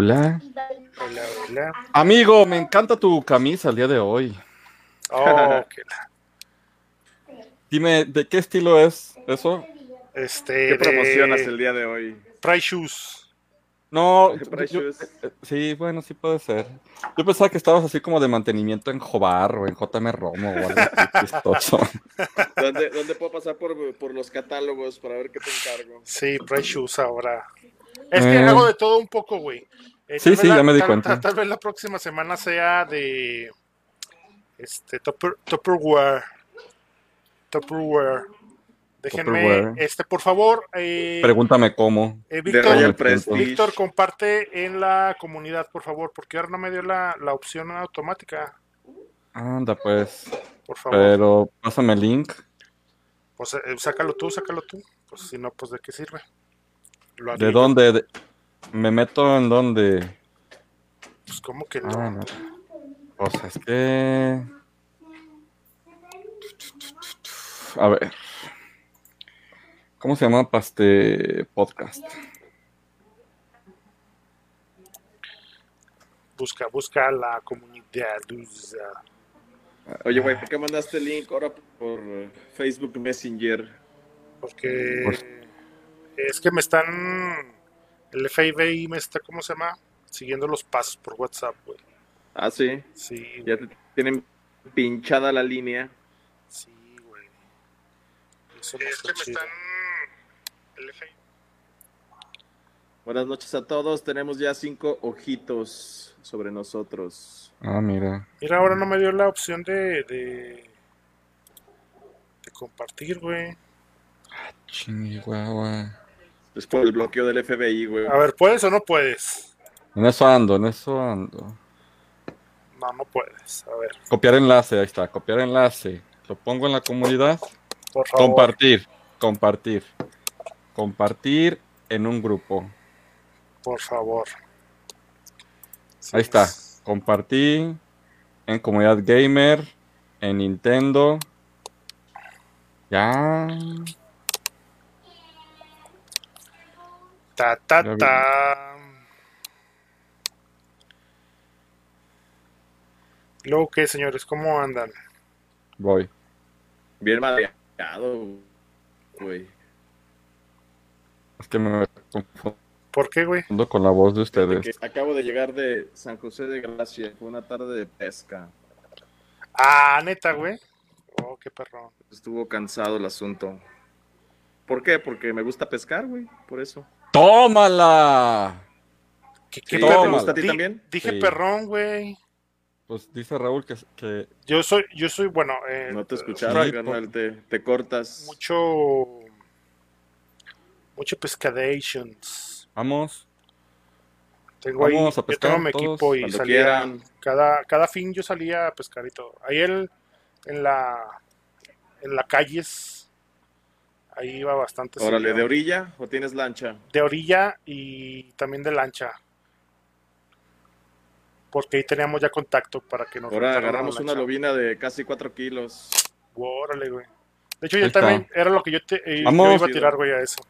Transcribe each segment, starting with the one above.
Hola. Hola, hola. Amigo, me encanta tu camisa el día de hoy. Oh, que la- Dime, ¿de qué estilo es eso? Este, ¿Qué promocionas de el día de hoy? Price Shoes. No, Price yo- Shoes. eh, sí, bueno, sí puede ser. Yo pensaba que estabas así como de mantenimiento en Jobar o en JM Romo o algo así chistoso. ¿Dónde, dónde puedo pasar por, por los catálogos para ver qué te encargo? Sí, Price Shoes ahora. Es que Eh. hago de todo un poco, güey. Eh, Sí, tal vez sí, la- ya me di tal- cuenta. Tal, tal vez la próxima semana sea de este Tupper, Tupperware. Tupperware. Déjenme, Tupperware. este, por favor, eh, Pregúntame cómo. eh, Víctor, Víctor, comparte en la comunidad, por favor, porque ahora no me dio la, la opción automática. Anda, pues. Por favor. Pero pásame el link. Pues eh, sácalo tú, sácalo tú. Pues si no, pues de qué sirve. Lo ¿De dónde? De- ¿Me meto en dónde? Pues como que no. Ah, no. Pues es que. A ver. ¿Cómo se llama para este podcast? Busca, busca la comunidad. Oye, güey, ¿por qué mandaste el link ahora por eh, Facebook Messenger? Porque Pues- es que me están. El FBI me está, ¿cómo se llama? Siguiendo los pasos por WhatsApp, güey. Ah, sí. Sí, Ya te tienen pinchada la línea. sí, güey. Eso no está chido. El FBI. Buenas noches a todos. Tenemos ya cinco ojitos sobre nosotros. Ah, mira. Mira, ahora no me dio la opción de. de, de compartir, güey. Chihuahua. Es por el bloqueo del FBI, güey. A ver, ¿puedes o no puedes? En eso ando, en eso ando. No, no puedes. A ver, Copiar enlace, ahí está. Copiar enlace. Lo pongo en la comunidad. por favor. Compartir. Compartir. Compartir en un grupo. Por favor. Sí, Ahí está. Compartí en comunidad gamer, en Nintendo. Ya. Ta, ta, ta. Luego, ¿qué, señores? ¿Cómo andan? Voy. Bien mareado, güey. Es que me confundo ¿Por qué, güey? con la voz de De ustedes. que acabo de llegar de San José de Gracia. Fue una tarde de pesca. Ah, neta, güey. Oh, qué perrón. Estuvo cansado el asunto. ¿Por qué? Porque me gusta pescar, güey. Por eso. ¡Tómala! ¿Qué, qué ¿te perrón? gusta a ti Di- también? Dije Sí. perrón, güey. Pues dice Raúl que, que Yo soy, yo soy, bueno, eh, No te escucharon, carnal, te, te cortas. mucho, mucho pescadations. vamos. Tengo ahí, Vamos a yo pescar tengo mi todos equipo y cuando salía, quieran. cada, cada fin yo salía a pescar y todo. Ahí él, en la, en la calles, ahí iba bastante. Órale, seguido. ¿de orilla o tienes lancha? de orilla y también de lancha. Porque ahí teníamos ya contacto para que nos Ahora agarramos una lobina de casi 4 kilos. Órale, güey. De hecho, Ahí yo está. también, era lo que yo, te, eh, yo iba a tirar, güey, a eso.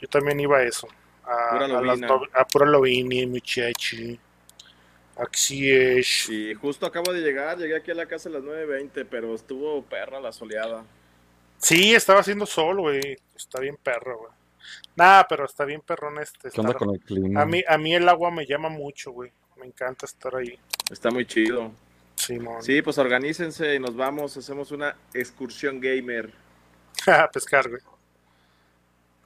Yo también iba a eso. A, Pura a lobina. do- a pura lobina, muchachi. Así es. Y justo acabo de llegar, llegué aquí a la casa a las 9.20, pero estuvo perra la soleada. Sí, estaba haciendo sol, güey. Está bien perro, güey. Nada, pero está bien perrón este. ¿Qué onda con el clima? A mí, a mí el agua me llama mucho, güey. Me encanta estar ahí. Está muy chido. Simón. Sí, pues organícense y nos vamos, hacemos una excursión gamer. a pescar, güey.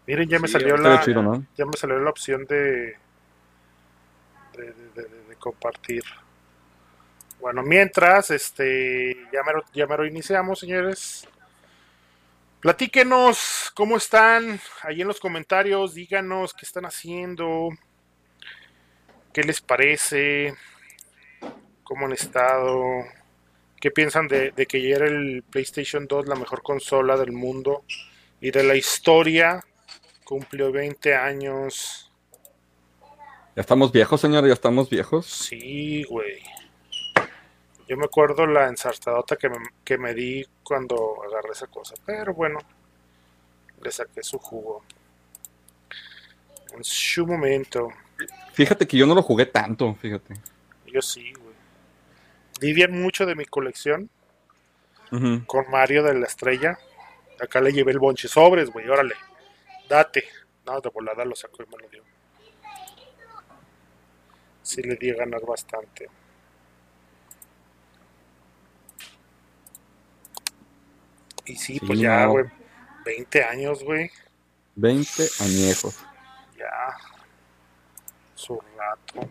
Miren, ya me Sí, salió la chido, ¿no? ya me salió la opción de de, de- de- de- de compartir. Bueno, mientras, este, ya mero, ya mero iniciamos, señores. Platíquenos cómo están ahí en los comentarios, díganos qué están haciendo, qué les parece, cómo han estado, qué piensan de, de que ya era el PlayStation 2 la mejor consola del mundo y de la historia. Cumplió 20 años. Ya estamos viejos, señor, ya estamos viejos. Sí, güey. Yo me acuerdo la ensartadota que me, que me di cuando agarré esa cosa. Pero bueno, le saqué su jugo. En su momento. Fíjate que yo no lo jugué tanto, fíjate. Yo sí, güey. Vivían mucho de mi colección con Mario de la Estrella. Acá le llevé el bonche sobres, güey. Órale, date. No, de volada lo sacó y me lo dio. Sí le di a ganar bastante. Y sí, Sí, pues ya, no. güey. 20 años, güey. 20 añejos. Ya. Su rato.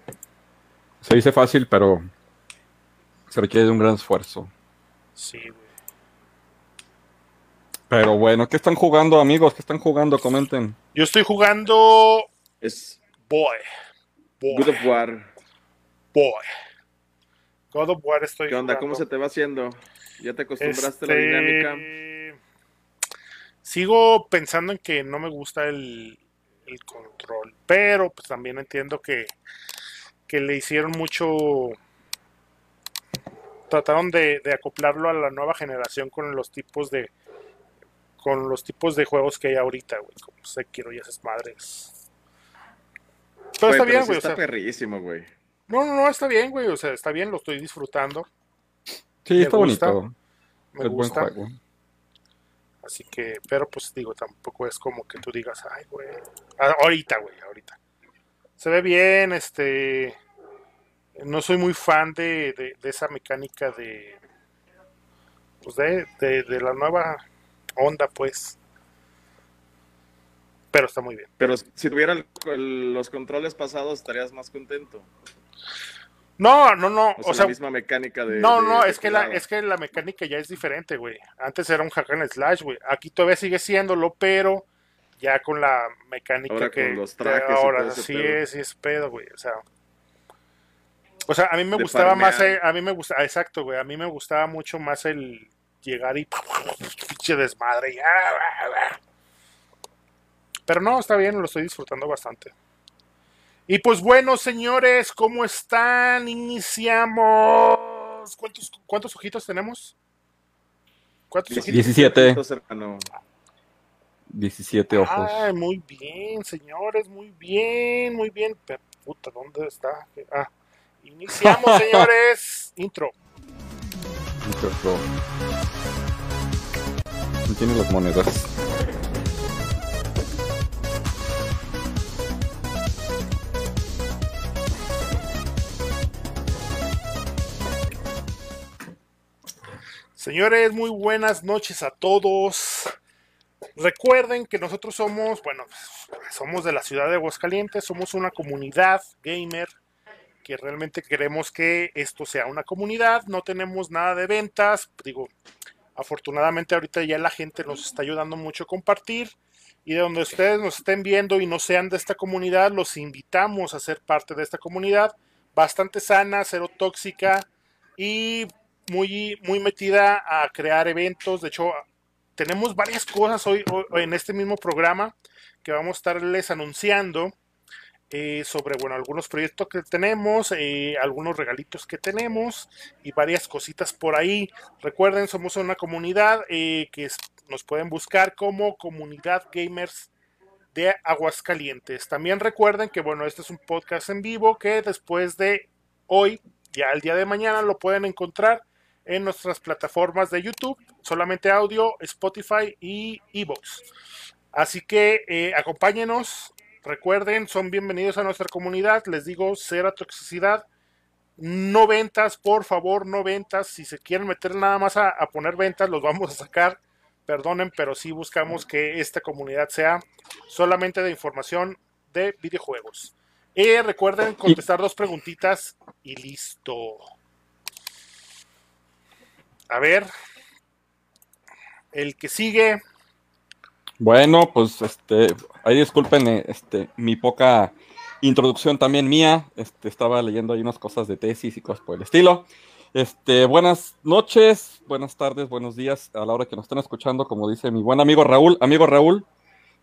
Se dice fácil, pero se requiere de un gran esfuerzo. Sí, güey. Pero bueno, ¿qué están jugando, amigos? ¿Qué están jugando? Comenten. Yo estoy jugando Es Boy. Boy. Good of War. Boy. God of War estoy ¿Qué onda? ¿Cómo se te va haciendo? ¿Ya te acostumbraste a la Este, dinámica? Sigo pensando en que no me gusta el, el control, pero pues también entiendo que, que le hicieron mucho... Trataron de, de acoplarlo a la nueva generación con los tipos de con los tipos de juegos que hay ahorita, güey, como Sekiro y esas madres. Pero está bien, sí güey, o está sea, perrísimo, güey. no, no, no, está bien, güey, o sea, está bien, lo estoy disfrutando, Sí, Me está gusta, bonito. me es buen gusta. juego. Así que, pero pues digo, tampoco es como que tú digas, ay, güey. Ah, Ahorita, güey, ahorita. Se ve bien, este. No soy muy fan de, de, esa mecánica de. Pues de, de, la nueva onda, pues. Pero está muy bien. Pero si tuviera los controles pasados, estarías más contento. No, no, no. O sea, O sea, la misma mecánica de. no, de- no, de es que, la, es que la mecánica ya es diferente, güey. Antes era un hack and slash, güey. Aquí todavía sigue siéndolo, pero ya con la mecánica Ahora que con los trajes ahora sí pedo. es, sí es pedo, güey. O sea, o sea, a mí me De gustaba más, a mí me gustaba, exacto, güey. A mí me gustaba mucho más el llegar y pinche desmadre. ah, ah, ah. Pero no, está bien, lo estoy disfrutando bastante. Y pues bueno, señores, ¿cómo están? Iniciamos. ¿Cuántos, cuántos ojitos tenemos? ¿Cuántos ojitos? 17. Ojitos, hermano. 17 ojos. Ay, muy bien, señores, muy bien, muy bien. Pero, puta, ¿dónde está? Ah, iniciamos, señores. Intro. Microphone. ¿Quién tiene las monedas? Señores, muy buenas noches a todos. Recuerden que nosotros somos, bueno, somos de la ciudad de Aguascalientes, somos una comunidad gamer que realmente queremos que esto sea una comunidad, no tenemos nada de ventas, digo, afortunadamente ahorita ya la gente nos está ayudando mucho a compartir y de donde ustedes nos estén viendo y no sean de esta comunidad, los invitamos a ser parte de esta comunidad, bastante sana, cero tóxica y muy, muy metida a crear eventos. De hecho, tenemos varias cosas hoy, en este mismo programa que vamos a estarles anunciando eh, sobre, bueno, algunos proyectos que tenemos, eh, algunos regalitos que tenemos y varias cositas por ahí. Recuerden, somos una comunidad eh, que nos pueden buscar como Comunidad Gamers de Aguascalientes. También recuerden que, bueno, este es un podcast en vivo que después de hoy, ya el día de mañana, lo pueden encontrar en nuestras plataformas de YouTube, solamente audio, Spotify y Evox. Así que eh, acompáñenos, recuerden, son bienvenidos a nuestra comunidad, les digo, cero toxicidad, no ventas, por favor, no ventas, si se quieren meter nada más a, poner ventas, los vamos a sacar, perdonen, pero sí buscamos que esta comunidad sea solamente de información de videojuegos. Y recuerden contestar dos preguntitas y listo. A ver. El que sigue. Bueno, pues este, ahí disculpen eh, este, mi poca introducción también mía. Este, estaba leyendo ahí unas cosas de tesis y cosas por el estilo. Este, buenas noches, buenas tardes, buenos días a la hora que nos estén escuchando, como dice mi buen amigo Raúl. Amigo Raúl,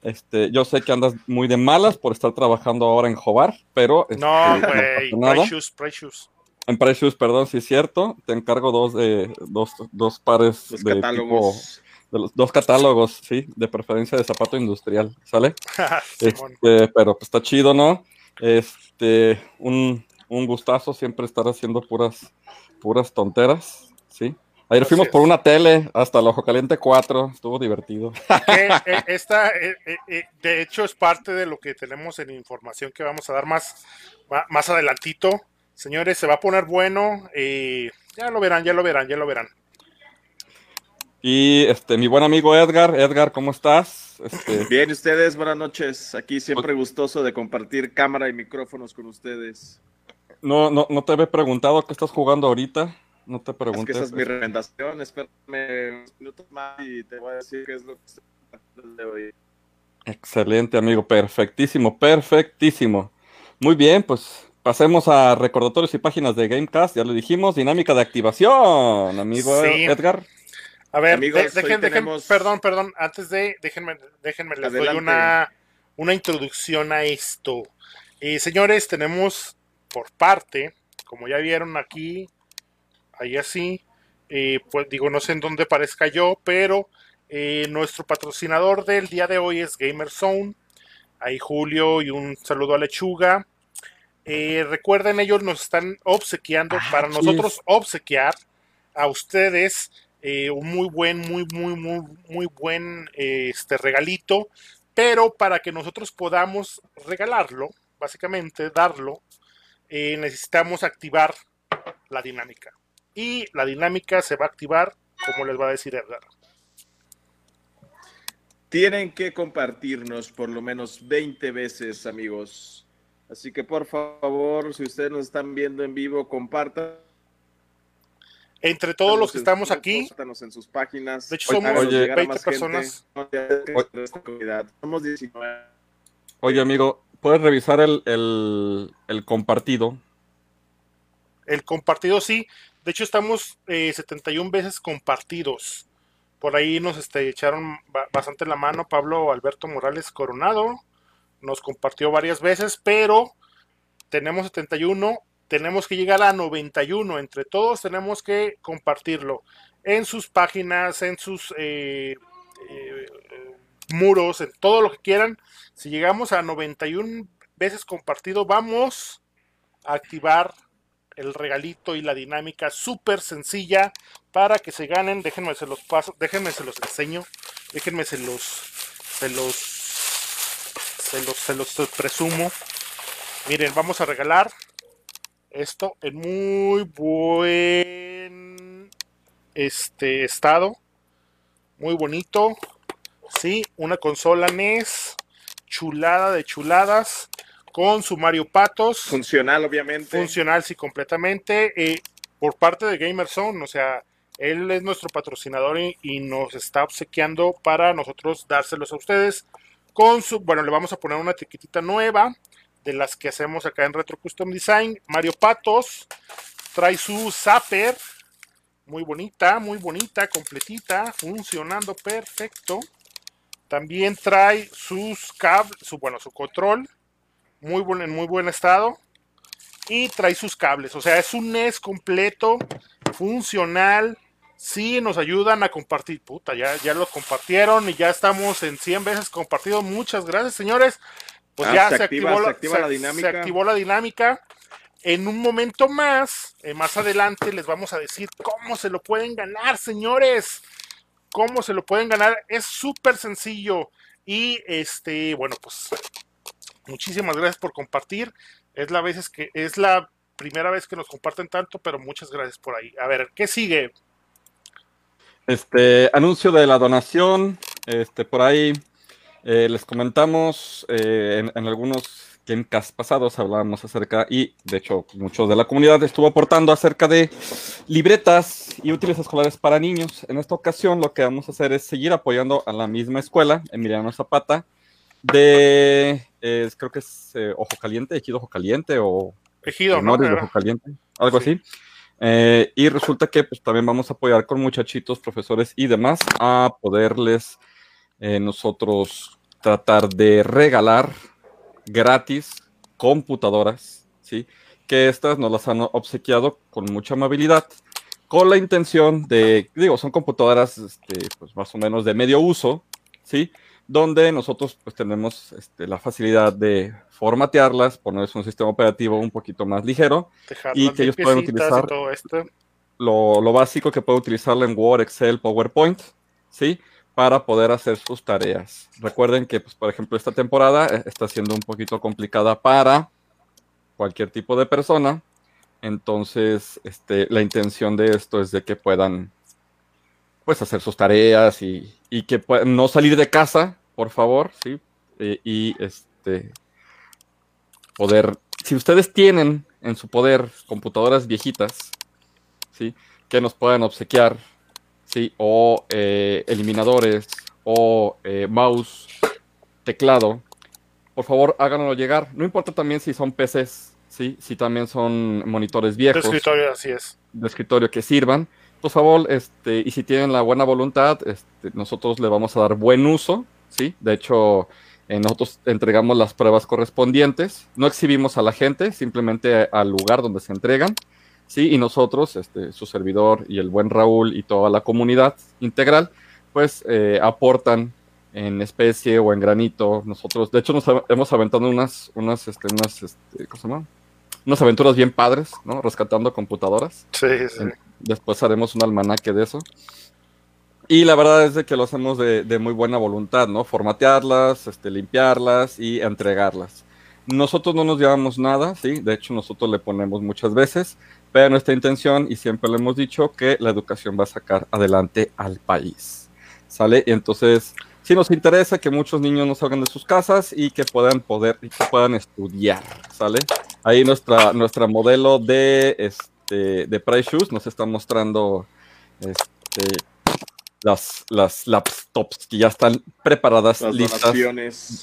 este, yo sé que andas muy de malas por estar trabajando ahora en Jobar, pero este, No, güey. Precious, Precious. En Precious, perdón, sí es cierto. Te encargo dos, de, dos, dos pares Los de catálogos. tipo- de los dos catálogos, sí, de preferencia de zapato industrial, ¿sale? Este, pero pues está chido, ¿no? Este, un, un gustazo siempre estar haciendo puras, puras tonteras, ¿sí? Ayer fuimos por una tele hasta el Ojo Caliente 4, estuvo divertido. Eh, eh, esta, eh, de hecho, es parte de lo que tenemos en información que vamos a dar más, más adelantito. Señores, se va a poner bueno. ya lo verán, ya lo verán, ya lo verán. Y este, mi buen amigo Edgar, Edgar, ¿cómo estás? Este... Bien, ustedes, buenas noches. Aquí siempre gustoso de compartir cámara y micrófonos con ustedes. No, no, no te había preguntado qué estás jugando ahorita. No te preguntes. Es que esa es mi recomendación. Espérame unos minutos más y te voy a decir qué es lo que estoy de hoy. Excelente, amigo. Perfectísimo, perfectísimo. Muy bien, pues pasemos a recordatorios y páginas de Gamecast. Ya lo dijimos, dinámica de activación, amigo Edgar. A ver, Amigos, déjenme, perdón, perdón, antes de, déjenme, déjenme, les doy una, una introducción a esto. Eh, señores, tenemos por parte, como ya vieron aquí, ahí así. Eh, pues digo, no sé en dónde parezca yo, pero eh, nuestro patrocinador del día de hoy es GamerZone. Ahí Julio y un saludo a Lechuga. Eh, recuerden, ellos nos están obsequiando, ah, para nosotros obsequiar a ustedes un muy buen, muy, muy, muy, muy buen este regalito, pero para que nosotros podamos regalarlo, básicamente darlo, necesitamos activar la dinámica y la dinámica se va a activar como les va a decir Edgar. Tienen que compartirnos por lo menos 20 veces, amigos. Así que por favor, si ustedes nos están viendo en vivo, compartan. Entre todos los que estamos aquí, compártanos en sus páginas. De hecho, somos 20 personas. Somos 19. Oye, amigo, ¿puedes revisar el, el compartido? El compartido sí. De hecho, estamos 71 eh, veces compartidos. Por ahí nos este, echaron bastante la mano Pablo Alberto Morales Coronado. Nos compartió varias veces, pero tenemos 71. Tenemos que llegar a 91. Entre todos tenemos que compartirlo en sus páginas, en sus eh, eh, muros, en todo lo que quieran. Si llegamos a 91 veces compartido, vamos a activar el regalito y la dinámica súper sencilla para que se ganen. Déjenme se los paso, déjenme se los enseño, déjenme se los, se los, se los, se los presumo. Miren, vamos a regalar esto en muy buen este estado, muy bonito. Sí, una consola NES, chulada de chuladas con su Mario Patos. Funcional, obviamente. Funcional, sí, completamente. Eh, por parte de Gamerzone, o sea, él es nuestro patrocinador y, nos está obsequiando para nosotros dárselos a ustedes. Con su, bueno, le vamos a poner una etiquetita nueva de las que hacemos acá en Retro Custom Design. Mario Patos trae su Zapper, muy bonita, muy bonita, completita, funcionando perfecto. También trae sus cables, su, bueno, su control muy buen, en muy buen estado. Y trae sus cables. O sea, es un NES completo, funcional. Sí, nos ayudan a compartir. Puta, ya, ya lo compartieron y ya estamos en 100 veces compartido. Muchas gracias, señores. Pues ah, ya se, activó, la, dinámica. se activó la dinámica. En un momento más, eh, más adelante, les vamos a decir cómo se lo pueden ganar, señores. Cómo se lo pueden ganar. Es súper sencillo. Y este, bueno, pues Muchísimas gracias por compartir. Es la vez que es la primera vez que nos comparten tanto, pero muchas gracias por ahí. A ver, ¿qué sigue? Este anuncio de la donación, este por ahí eh, les comentamos eh, en, algunos Gamecast pasados hablábamos acerca y de hecho muchos de la comunidad estuvo aportando acerca de libretas y útiles escolares para niños. En esta ocasión lo que vamos a hacer es seguir apoyando a la misma escuela, Emiliano Zapata, de, creo que es eh, Ojo Caliente, Ejido Ojo Caliente o... Ejido, ¿no? Ojo Caliente, algo así. Eh, y resulta que pues, también vamos a apoyar con muchachitos, profesores y demás a poderles eh, nosotros tratar de regalar gratis computadoras, ¿sí? Que estas nos las han obsequiado con mucha amabilidad, con la intención de, digo, son computadoras este, pues más o menos de medio uso, ¿sí? donde nosotros pues tenemos este, la facilidad de formatearlas, ponerles un sistema operativo un poquito más ligero y que ellos pueden utilizar lo, lo, básico que pueden utilizarlo en Word, Excel, PowerPoint, ¿sí? Para poder hacer sus tareas. Recuerden que, pues, por ejemplo, esta temporada eh, está siendo un poquito complicada para cualquier tipo de persona. Entonces, este, la intención de esto es de que puedan pues hacer sus tareas y, que puedan no salir de casa, por favor, ¿sí? Eh, y este poder, si ustedes tienen en su poder computadoras viejitas, ¿sí? Que nos puedan obsequiar, ¿sí? O eh, eliminadores, o eh, mouse, teclado, por favor háganoslo llegar. No importa también si son PCs, ¿sí? Si también son monitores viejos. De escritorio, así es. De escritorio que sirvan por favor, este, y si tienen la buena voluntad, este, nosotros le vamos a dar buen uso, ¿sí? De hecho, eh, nosotros entregamos las pruebas correspondientes, no exhibimos a la gente, simplemente al lugar donde se entregan, ¿sí? Y nosotros, este, su servidor y el buen Raúl y toda la comunidad integral, pues eh, aportan en especie o en granito. Nosotros, de hecho, nos hemos aventado unas, unas, este, unas, este, ¿cómo se llama? unas aventuras bien padres, ¿no? Rescatando computadoras. Sí, sí. Después haremos un almanaque de eso. Y la verdad es de que lo hacemos de, muy buena voluntad, ¿no? Formatearlas, este, limpiarlas y entregarlas. Nosotros no nos llevamos nada, ¿sí? De hecho, nosotros le ponemos muchas veces, pero nuestra intención, y siempre le hemos dicho, que la educación va a sacar adelante al país, ¿sale? Y entonces, sí nos interesa que muchos niños no salgan de sus casas y que puedan poder, y que puedan estudiar, ¿sale? Ahí nuestra, nuestra modelo de, este, de Price Shoes nos está mostrando este, las, las laptops que ya están preparadas, listas,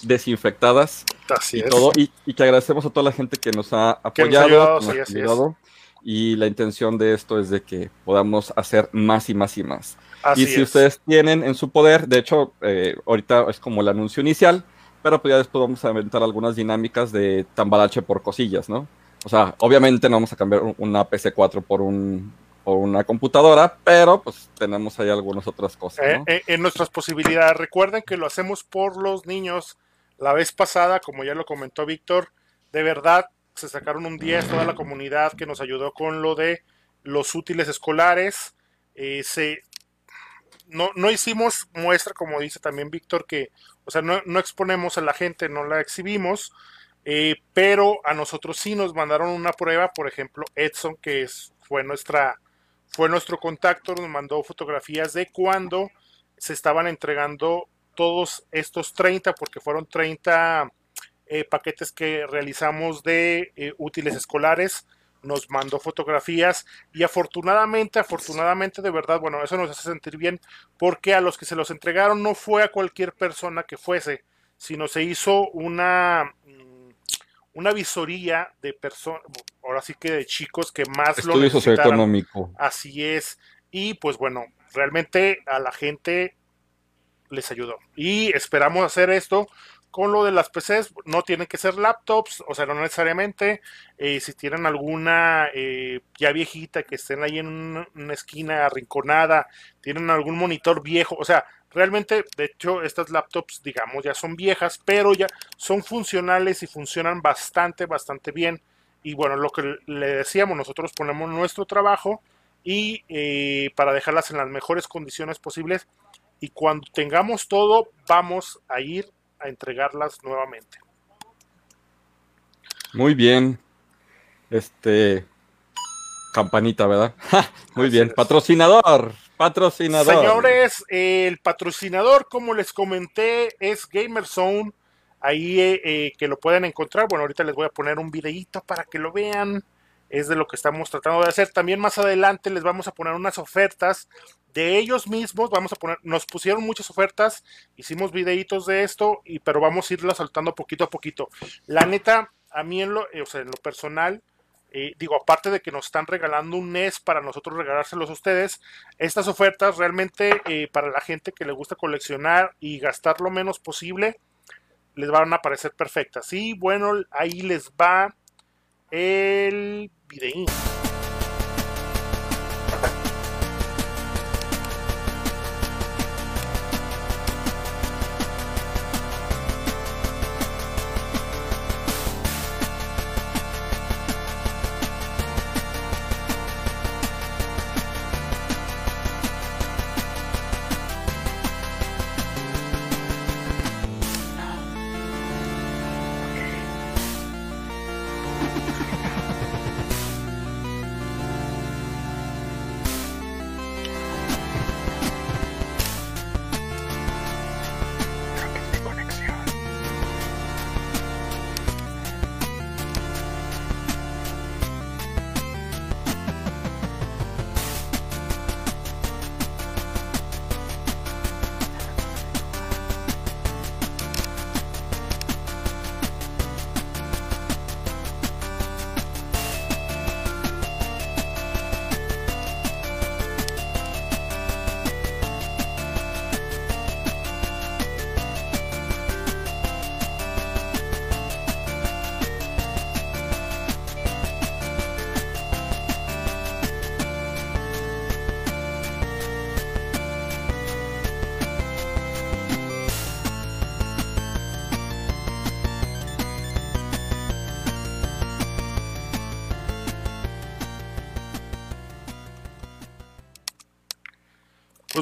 desinfectadas y todo. Y, que agradecemos a toda la gente que nos ha apoyado, y la intención de esto es de que podamos hacer más y más y más. y si ustedes tienen en su poder, de hecho, eh, ahorita es como el anuncio inicial, pero pues ya después vamos a inventar algunas dinámicas de tambalache por cosillas, ¿no? O sea, obviamente no vamos a cambiar una PC4 por un por una computadora, pero pues tenemos ahí algunas otras cosas. ¿no? Eh, eh, en nuestras posibilidades, recuerden que lo hacemos por los niños. La vez pasada, como ya lo comentó Víctor, de verdad se sacaron un 10 toda la comunidad que nos ayudó con lo de los útiles escolares. Eh, se, no, no hicimos muestra, como dice también Víctor, que o sea, no, exponemos a la gente, no la exhibimos, eh, pero a nosotros sí nos mandaron una prueba, por ejemplo, Edson, que es, fue, nuestra, fue nuestro contacto, nos mandó fotografías de cuando se estaban entregando todos estos 30, porque fueron 30 eh, paquetes que realizamos de eh, útiles escolares nos mandó fotografías y afortunadamente, afortunadamente de verdad, bueno, eso nos hace sentir bien porque a los que se los entregaron no fue a cualquier persona que fuese, sino se hizo una mm, una visoría de personas, ahora sí que de chicos que más Estudio lo socioeconómico. Así es. Y pues bueno, realmente a la gente les ayudó. Y esperamos hacer esto con lo de las PCs, no tienen que ser laptops, o sea, no necesariamente. Eh, si tienen alguna eh, ya viejita que estén ahí en una, esquina arrinconada, tienen algún monitor viejo, o sea, realmente, de hecho, estas laptops, digamos, ya son viejas, pero ya son funcionales y funcionan bastante, bastante bien. Y bueno, lo que le decíamos, nosotros ponemos nuestro trabajo y eh, para dejarlas en las mejores condiciones posibles. Y cuando tengamos todo, vamos a ir a entregarlas nuevamente. Muy bien. Este campanita, ¿verdad? Muy bien. Patrocinador. Patrocinador. Señores, el patrocinador, como les comenté, es Gamerzone. Ahí eh, eh, que lo pueden encontrar. Bueno, ahorita les voy a poner un videíto para que lo vean. Es de lo que estamos tratando de hacer. También más adelante les vamos a poner unas ofertas de ellos mismos, vamos a poner, nos pusieron muchas ofertas, hicimos videitos de esto, pero vamos a irlas saltando poquito a poquito. La neta, a mí en lo, eh, o sea, en lo personal, eh, digo, aparte de que nos están regalando un NES para nosotros regalárselos a ustedes, estas ofertas realmente eh, para la gente que le gusta coleccionar y gastar lo menos posible, les van a parecer perfectas. Y bueno, ahí les va el videín.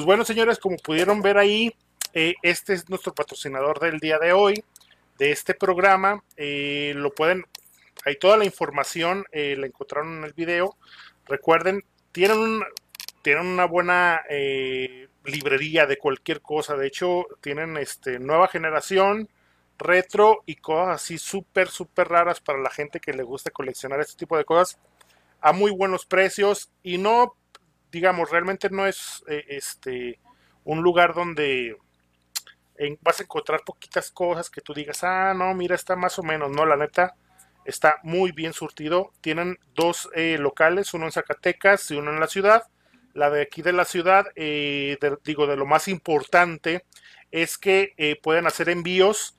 Pues bueno, señores, como pudieron ver ahí, eh, este es nuestro patrocinador del día de hoy, de este programa. Eh, lo pueden, hay toda la información, eh, la encontraron en el video. Recuerden, tienen, tienen una buena librería de cualquier cosa. De hecho, tienen este, nueva generación, retro y cosas así súper, súper raras para la gente que le gusta coleccionar este tipo de cosas a muy buenos precios y no, digamos, realmente no es este un lugar donde vas a encontrar poquitas cosas que tú digas, ah, no, mira, está más o menos, no, la neta, está muy bien surtido. Tienen dos eh, locales, uno en Zacatecas y uno en la ciudad. La de aquí de la ciudad, eh, digo, de lo más importante es que eh, pueden hacer envíos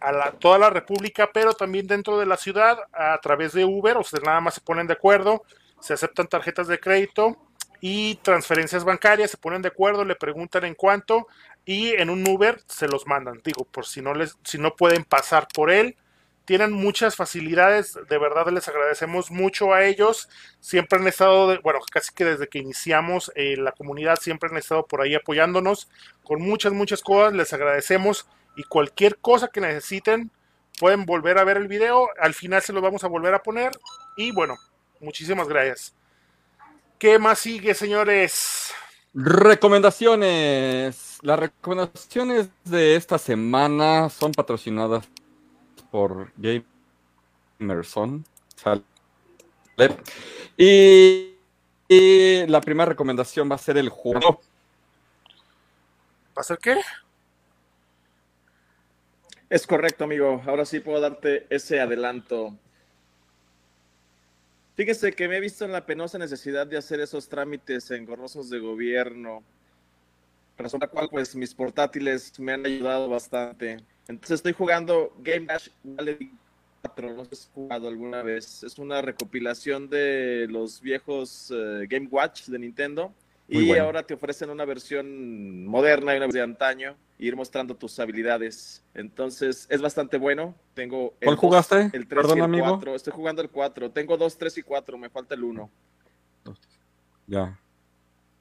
a toda la República, pero también dentro de la ciudad a través de Uber, o sea, nada más se ponen de acuerdo, se aceptan tarjetas de crédito y transferencias bancarias, se ponen de acuerdo, le preguntan en cuánto y en un Uber se los mandan, digo, por si no les si no pueden pasar por él. Tienen muchas facilidades, de verdad les agradecemos mucho a ellos. Siempre han estado, bueno, casi que desde que iniciamos eh, la comunidad, siempre han estado por ahí apoyándonos con muchas, muchas cosas. Les agradecemos y cualquier cosa que necesiten, pueden volver a ver el video. Al final se los vamos a volver a poner. Y bueno, muchísimas gracias. ¿Qué más sigue, señores? Recomendaciones. Las recomendaciones de esta semana son patrocinadas por Gamerson. Y, y la primera recomendación va a ser el juego. ¿Va a ser qué? Es correcto, amigo. Ahora sí puedo darte ese adelanto. Fíjese que me he visto en la penosa necesidad de hacer esos trámites engorrosos de gobierno, razón por la cual pues mis portátiles me han ayudado bastante. Entonces estoy jugando Game Dash Valley 4, no sé si has jugado alguna vez. Es una recopilación de los viejos eh, Game Watch de Nintendo y ahora te ofrecen una versión moderna y una versión de antaño ir mostrando tus habilidades. Entonces, es bastante bueno. Tengo el ¿Cuál jugaste? El 3 y el 4. Estoy jugando el 4. Tengo 2, 3 y 4. Me falta el 1. Ya.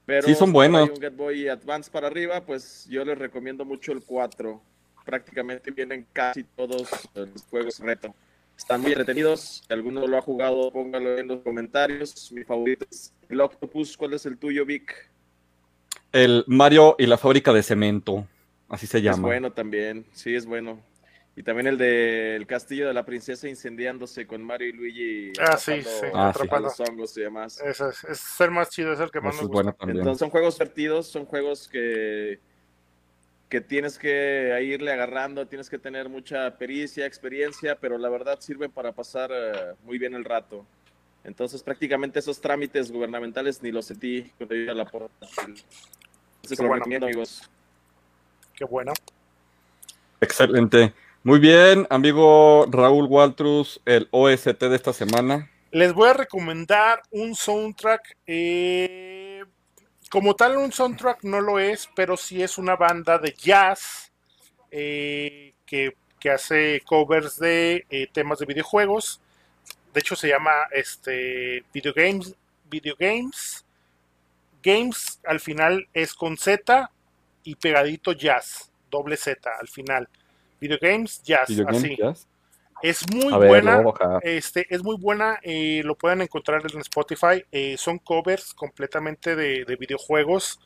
Pero sí, son buenos. Hay un Get Boy Advance para arriba, pues yo les recomiendo mucho el 4. Prácticamente vienen casi todos los juegos reto. Están muy entretenidos. Si alguno lo ha jugado, póngalo en los comentarios. Mi favorito es el Octopus. ¿Cuál es el tuyo, Vic? El Mario y la fábrica de cemento. Así se llama. Es bueno también. Sí, es bueno. Y también el de El Castillo de la Princesa incendiándose con Mario y Luigi. Ah, sí, sí. Ah, los hongos y demás. es, es ser más chido, es el que más me gusta. Entonces son juegos divertidos, son juegos que que tienes que irle agarrando, tienes que tener mucha pericia, experiencia, pero la verdad sirven para pasar eh, muy bien el rato. Entonces prácticamente esos trámites gubernamentales ni los sentí cuando iba a la puerta. Entonces, bueno. amigos. Qué bueno. Excelente. Muy bien, amigo Raúl Waltrus, el OST de esta semana. Les voy a recomendar un soundtrack eh, como tal un soundtrack no lo es, pero sí es una banda de jazz eh, que, hace covers de eh, temas de videojuegos. De hecho se llama este Video Games, Video Games. Games al final es con Z y pegadito jazz, doble Z al final. Video Games Jazz, así. Es muy buena. Este, es muy buena. Eh, lo pueden encontrar en Spotify. Eh, son covers completamente de, videojuegos.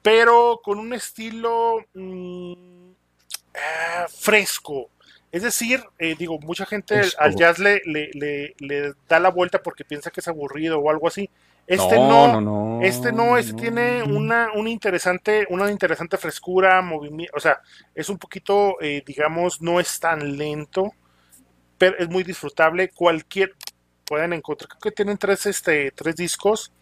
Pero con un estilo mm, ah, fresco. Es decir, eh, digo, mucha gente al jazz le, le, le, da la vuelta porque piensa que es aburrido o algo así. Este no, no, este no, este tiene una, una interesante, una interesante frescura, movimiento, o sea, es un poquito, digamos, no es tan lento es muy disfrutable. Cualquier, pueden encontrar, creo que tienen tres, este, tres discos.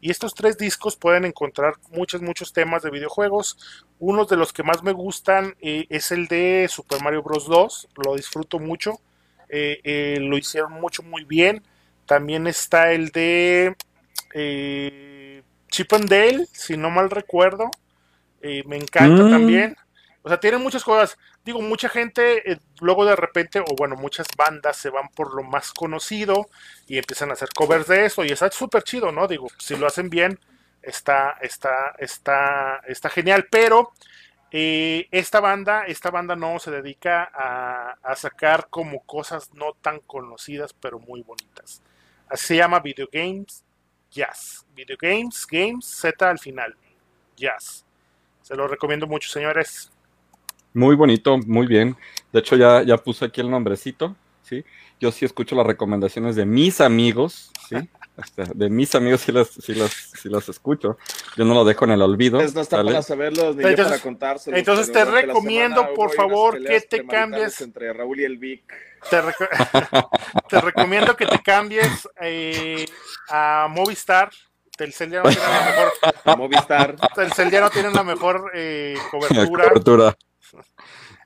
Y estos tres discos pueden encontrar muchos, muchos temas de videojuegos. Uno de los que más me gustan eh, es el de Super Mario Bros. 2. Lo disfruto mucho. Eh, eh, lo hicieron mucho, muy bien. También está el de Chip and Dale, si no mal recuerdo. me encanta mm. también. O sea, tienen muchas cosas. Digo, mucha gente eh, luego de repente, o bueno, muchas bandas se van por lo más conocido y empiezan a hacer covers de eso y está súper chido, ¿no? Digo, si lo hacen bien, está, está, está, está genial, pero eh, esta banda, esta banda no se dedica a, a, sacar como cosas no tan conocidas, pero muy bonitas. Así se llama Video Games Jazz. Video Games, Games, Z al final. Jazz. Se lo recomiendo mucho, señores. Muy bonito, muy bien. De hecho, ya, ya puse aquí el nombrecito, ¿sí? Yo sí escucho las recomendaciones de mis amigos, ¿sí? de mis amigos sí las, sí, las, sí las escucho. Yo no lo dejo en el olvido. Pues no está para saberlo ni entonces, para contárselo. Entonces te recomiendo, por favor, que te cambies. Entre Raúl y el Vic. Te, rec te recomiendo que te cambies eh, a Movistar. Telcel ya no tiene la mejor. Movistar. Telcel ya no tiene la mejor eh, cobertura. cobertura.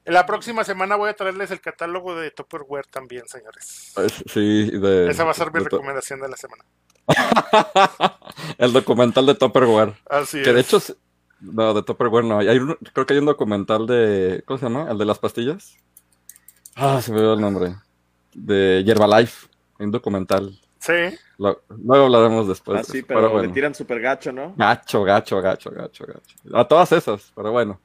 La próxima semana voy a traerles el catálogo de Tupperware también, señores. Sí, de, Esa va a ser mi recomendación de la semana. el documental de Tupperware. Así que es. de hecho, no, de Tupperware no. Hay un, creo que hay un documental de. ¿Cómo se llama? El de las pastillas. Ah, se me dio el nombre. De Yerbalife. Un documental. Sí. Lo, luego hablaremos después. Ah, sí, pero, pero bueno. le tiran súper gacho, ¿no? Gacho, gacho, gacho, gacho, gacho. A todas esas, pero bueno.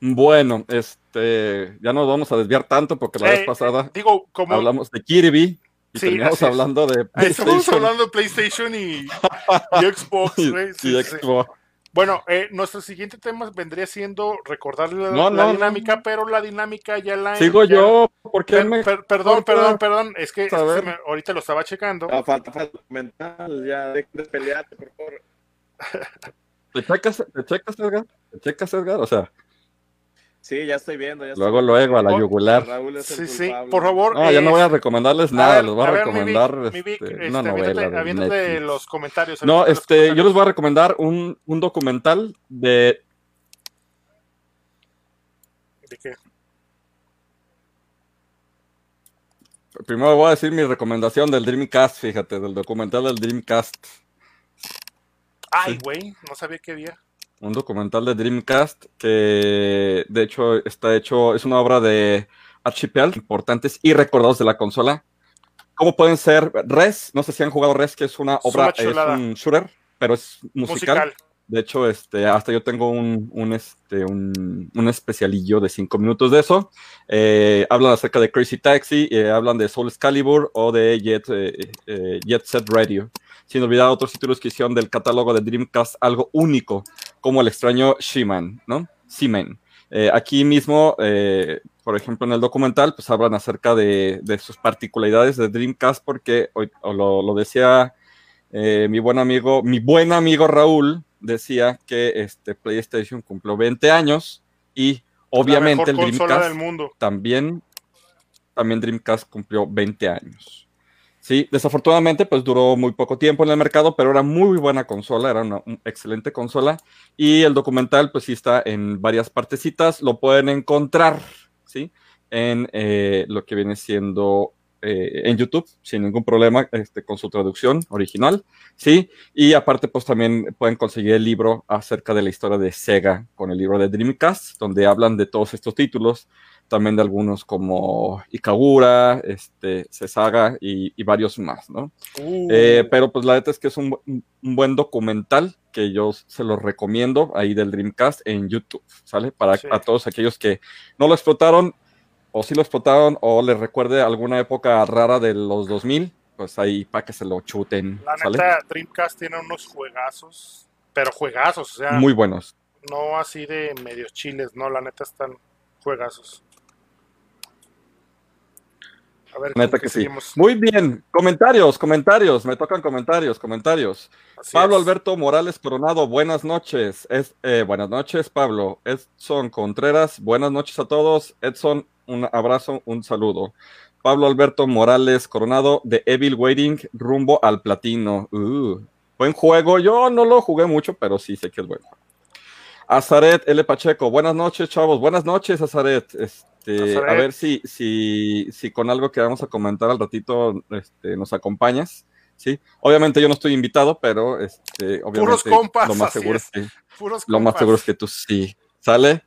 Bueno, este, ya no vamos a desviar tanto porque la Eh, vez pasada Digo, como. hablamos de Kirby y Sí, terminamos hablando de Estamos hablando de PlayStation y, y Xbox, y, güey. y Sí, sí. Xbox. Bueno, eh, nuestro siguiente tema vendría siendo recordarle la, No, la no, dinámica, no. pero la dinámica ya la. Sigo ya- yo, porque Per- me... per- perdón, perdón, perdón. Es que, es que me- ahorita lo estaba checando. Ah, falta, falta mental, ya dejen de pelearte, por favor. ¿Te checas, te checas, Edgar? ¿Te checas, Edgar? O sea, Sí, ya estoy viendo. Ya luego, estoy- luego, a la yugular. Raúl es Sí, el sí, culpable. por favor. No, ya no eh, voy a recomendarles a nada, ver, les voy a, a ver, mi Vic, recomendar mi Vic, este, este, una novela aviéntate, de los comentarios. No, este, yo les voy a recomendar un, un documental de ¿De qué? Primero voy a decir mi recomendación del Dreamcast, fíjate, del documental del Dreamcast. Ay, Sí. güey, no sabía que había. Un documental de Dreamcast que de hecho está hecho, es una obra de Archipel, importantes y recordados de la consola. ¿Cómo pueden ser Res? No sé si han jugado Res, que es una obra, es un shooter, pero es musical. Musical. De hecho, este, hasta yo tengo un, un, este, un, un especialillo de cinco minutos de eso. Eh, hablan acerca de Crazy Taxi, eh, hablan de Soul Excalibur o de Jet, eh, Jet Set Radio. Sin olvidar otros títulos que hicieron del catálogo de Dreamcast algo único, como el extraño She-Man, ¿no? Seaman. Eh, aquí mismo, eh, por ejemplo, en el documental, pues hablan acerca de, de sus particularidades de Dreamcast, porque hoy, o lo, lo decía eh, mi buen amigo, mi buen amigo Raúl decía que este PlayStation cumplió 20 años y obviamente el Dreamcast del mundo. también, también Dreamcast cumplió 20 años. Sí, desafortunadamente pues duró muy poco tiempo en el mercado, pero era muy buena consola, era una un- excelente consola y el documental pues sí está en varias partecitas, lo pueden encontrar, ¿sí? En eh, lo que viene siendo eh, en YouTube, sin ningún problema, este, con su traducción original, ¿sí? Y aparte pues también pueden conseguir el libro acerca de la historia de Sega con el libro de Dreamcast, donde hablan de todos estos títulos, también de algunos como Ikagura, este, Sesaga y, y varios más, ¿no? Uh, Eh, pero pues la neta es que es un, un buen documental que yo se los recomiendo ahí del Dreamcast en YouTube, ¿sale? Para Sí. a todos aquellos que no lo explotaron o sí lo explotaron o les recuerde alguna época rara de los 2000, pues ahí para que se lo chuten, la ¿sale? neta, Dreamcast tiene unos juegazos, pero juegazos, o sea, Muy buenos. no así de medios chiles, no, la neta están juegazos. A ver, Neta ¿con que sí. seguimos? Muy bien, comentarios, comentarios, me tocan comentarios, comentarios. Así Pablo es. Alberto Morales Coronado, buenas noches. Es, eh, buenas noches, Pablo. Edson Contreras, buenas noches a todos. Edson, un abrazo, un saludo. Pablo Alberto Morales Coronado de Evil Waiting rumbo al platino. Uh, buen juego. Yo no lo jugué mucho, pero sí sé que es bueno. Azaret L. Pacheco, buenas noches, chavos. Buenas noches, Azaret. Este, Azaret. A ver si, si, si con algo que vamos a comentar al ratito este, nos acompañas. Sí, obviamente yo no estoy invitado, pero este, obviamente compas, lo más seguro es. que Puros lo más seguro es que tú sí. ¿Sale?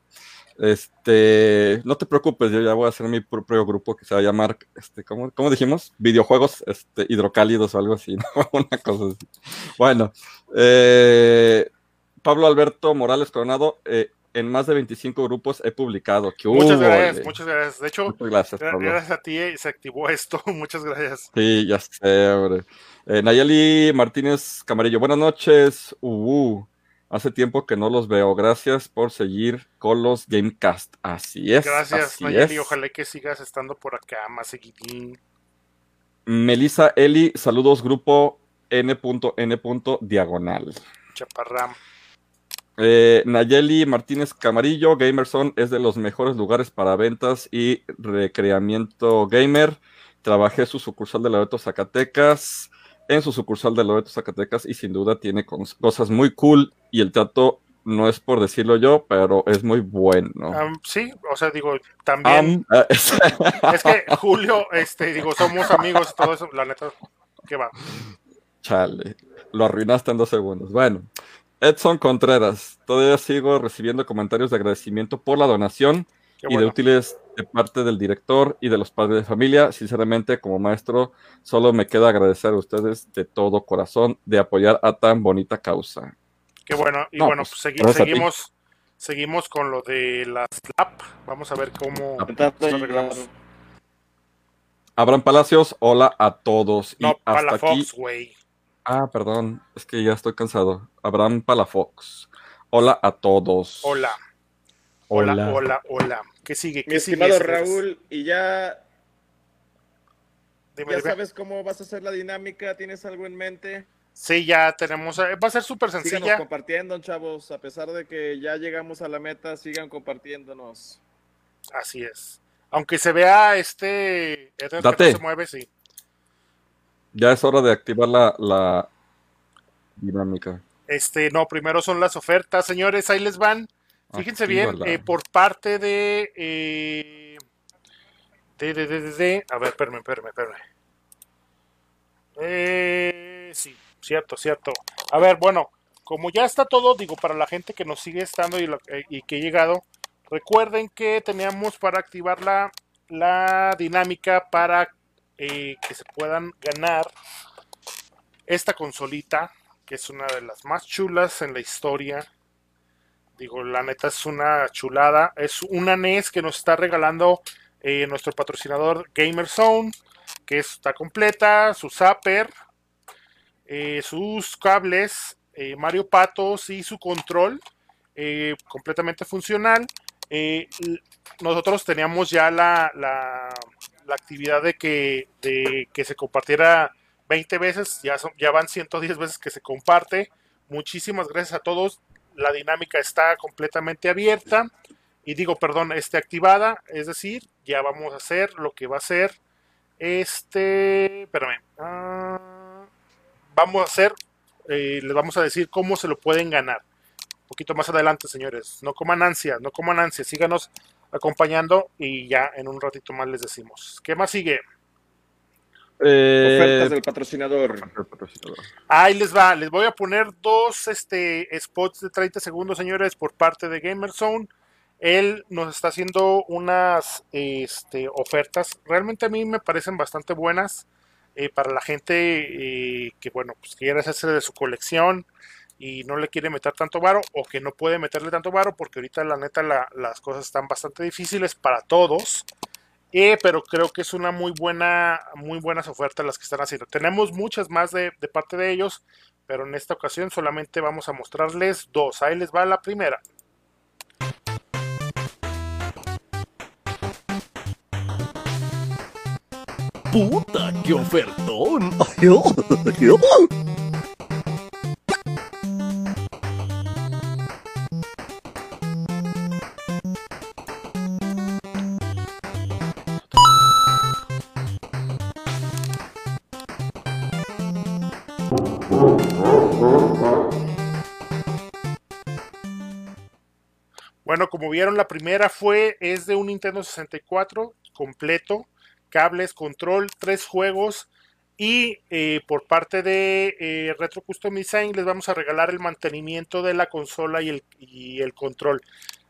Este, no te preocupes, yo ya voy a hacer mi propio grupo que se va a llamar, este, ¿cómo, cómo dijimos? Videojuegos este, hidrocálidos o algo así, ¿no? Una cosa así. Bueno, eh, Pablo Alberto Morales Coronado, eh, en más de 25 grupos he publicado. muchas gracias, muchas gracias. De hecho, gracias, gracias, a ti eh, se activó esto. muchas gracias. Sí, ya sé, hombre. Eh, Nayeli Martínez Camarillo, buenas noches. Uh, hace tiempo que no los veo. Gracias por seguir con los Gamecast. Así es. Gracias, Nayeli. Ojalá que sigas estando por acá más seguidín. Melissa Eli, saludos, grupo N.N. Diagonal. Chaparram. Eh, Nayeli Martínez Camarillo, Gamerson es de los mejores lugares para ventas y recreamiento gamer. Trabajé su sucursal de Loreto Zacatecas, en su sucursal de Loreto Zacatecas y sin duda tiene cosas muy cool y el trato no es por decirlo yo, pero es muy bueno. sí, o sea, digo, también ah, es que Julio, este, digo, somos amigos todo eso, la neta, ¿qué va? Chale, lo arruinaste en dos segundos. Bueno, Edson Contreras, todavía sigo recibiendo comentarios de agradecimiento por la donación y de útiles de parte del director y de los padres de familia. Sinceramente, como maestro, solo me queda agradecer a ustedes de todo corazón de apoyar a tan bonita causa. Qué bueno, y bueno, pues, pues seguimos, seguimos con lo de las SLAP. Vamos a ver cómo arreglamos. Abraham Palacios, hola a todos. No, y hasta aquí... güey. Ah, perdón, es que ya estoy cansado. Abraham Palafox. Hola a todos. Hola. Hola, hola, hola. ¿Qué sigue? ¿Qué Mi sigue? estimado Raúl, y ya. ¿Ya sabes cómo vas a hacer la dinámica? ¿Tienes algo en mente? Sí, ya tenemos. Eh, va a ser súper sencilla. Sigan compartiendo, chavos. A pesar de que ya llegamos a la meta, sigan compartiéndonos. Así es. Aunque se vea este. Date. se mueve, sí. Ya es hora de activar la, dinámica. Este, no, primero son las ofertas, señores, ahí les van. Fíjense bien, eh, por parte de, eh, de, de, de, de, a ver, espérame, espérame, espérame. Eh, sí, cierto, cierto. A ver, bueno, como ya está todo, digo, para la gente que nos sigue estando y, eh, y que ha llegado, recuerden que teníamos para activar la, la dinámica para eh, que se puedan ganar esta consolita, que es una de las más chulas en la historia. Digo, la neta es una chulada. Es una NES que nos está regalando eh, nuestro patrocinador GamerZone, que está completa, su zapper, eh, sus cables, Mario Patos y su control completamente funcional. nosotros teníamos ya la actividad de que, de que se compartiera 20 veces, ya, son, ya van 110 veces que se comparte. Muchísimas gracias a todos. La dinámica está completamente abierta y digo, perdón, esté activada, es decir, ya vamos a hacer lo que va a ser este, espérame, ah, vamos a hacer, eh, les vamos a decir cómo se lo pueden ganar. Un poquito más adelante, señores. No coman ansia, no coman ansia. Síganos acompañando y ya en un ratito más les decimos. ¿Qué más sigue? Eh, Ofertas del patrocinador. Ahí les va, les voy a poner dos este, spots de 30 segundos, señores, por parte de Gamerzone. Él nos está haciendo unas este, ofertas, realmente a mí me parecen bastante buenas eh, para la gente eh, que, bueno, pues quiere hacerse de su colección y no le quiere meter tanto varo o que no puede meterle tanto varo porque ahorita la neta las cosas están bastante difíciles para todos. Eh, pero creo que es una muy buena, muy buenas ofertas las que están haciendo. Tenemos muchas más de, de parte de ellos, pero en esta ocasión solamente vamos a mostrarles dos. Ahí les va la primera. ¡Puta, qué ofertón! Como vieron, la primera fue, es de un Nintendo 64 completo, cables, control, tres juegos y eh, por parte de eh, Retro Custom Design les vamos a regalar el mantenimiento de la consola y el, y el control.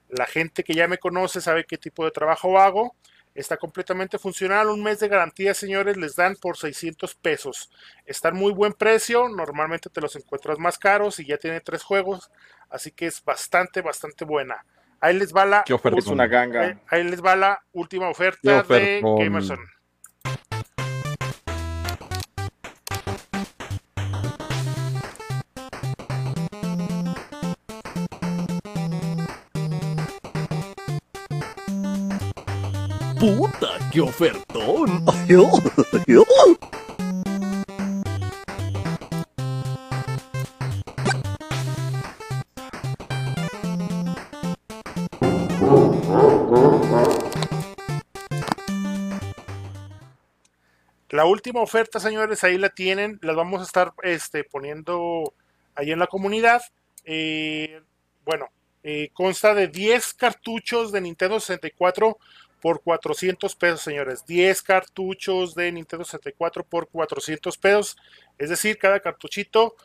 La gente que ya me conoce sabe qué tipo de trabajo hago. Está completamente funcional. Un mes de garantía, señores, les dan por 600 pesos. Están muy buen precio. Normalmente te los encuentras más caros y ya tiene tres juegos. Así que es bastante, bastante buena. Ahí les va la, Qué oferta. Es una ganga. ahí- ahí les va la última Qué oferta de. Gamerson. ¡Puta, qué ofertón! La última oferta, señores, ahí la tienen. Las vamos a estar este, poniendo ahí en la comunidad. Eh, bueno, eh, consta de 10 cartuchos de Nintendo 64 por 400 pesos, señores. 10 cartuchos de Nintendo 64 por 400 pesos. Es decir, cada cartuchito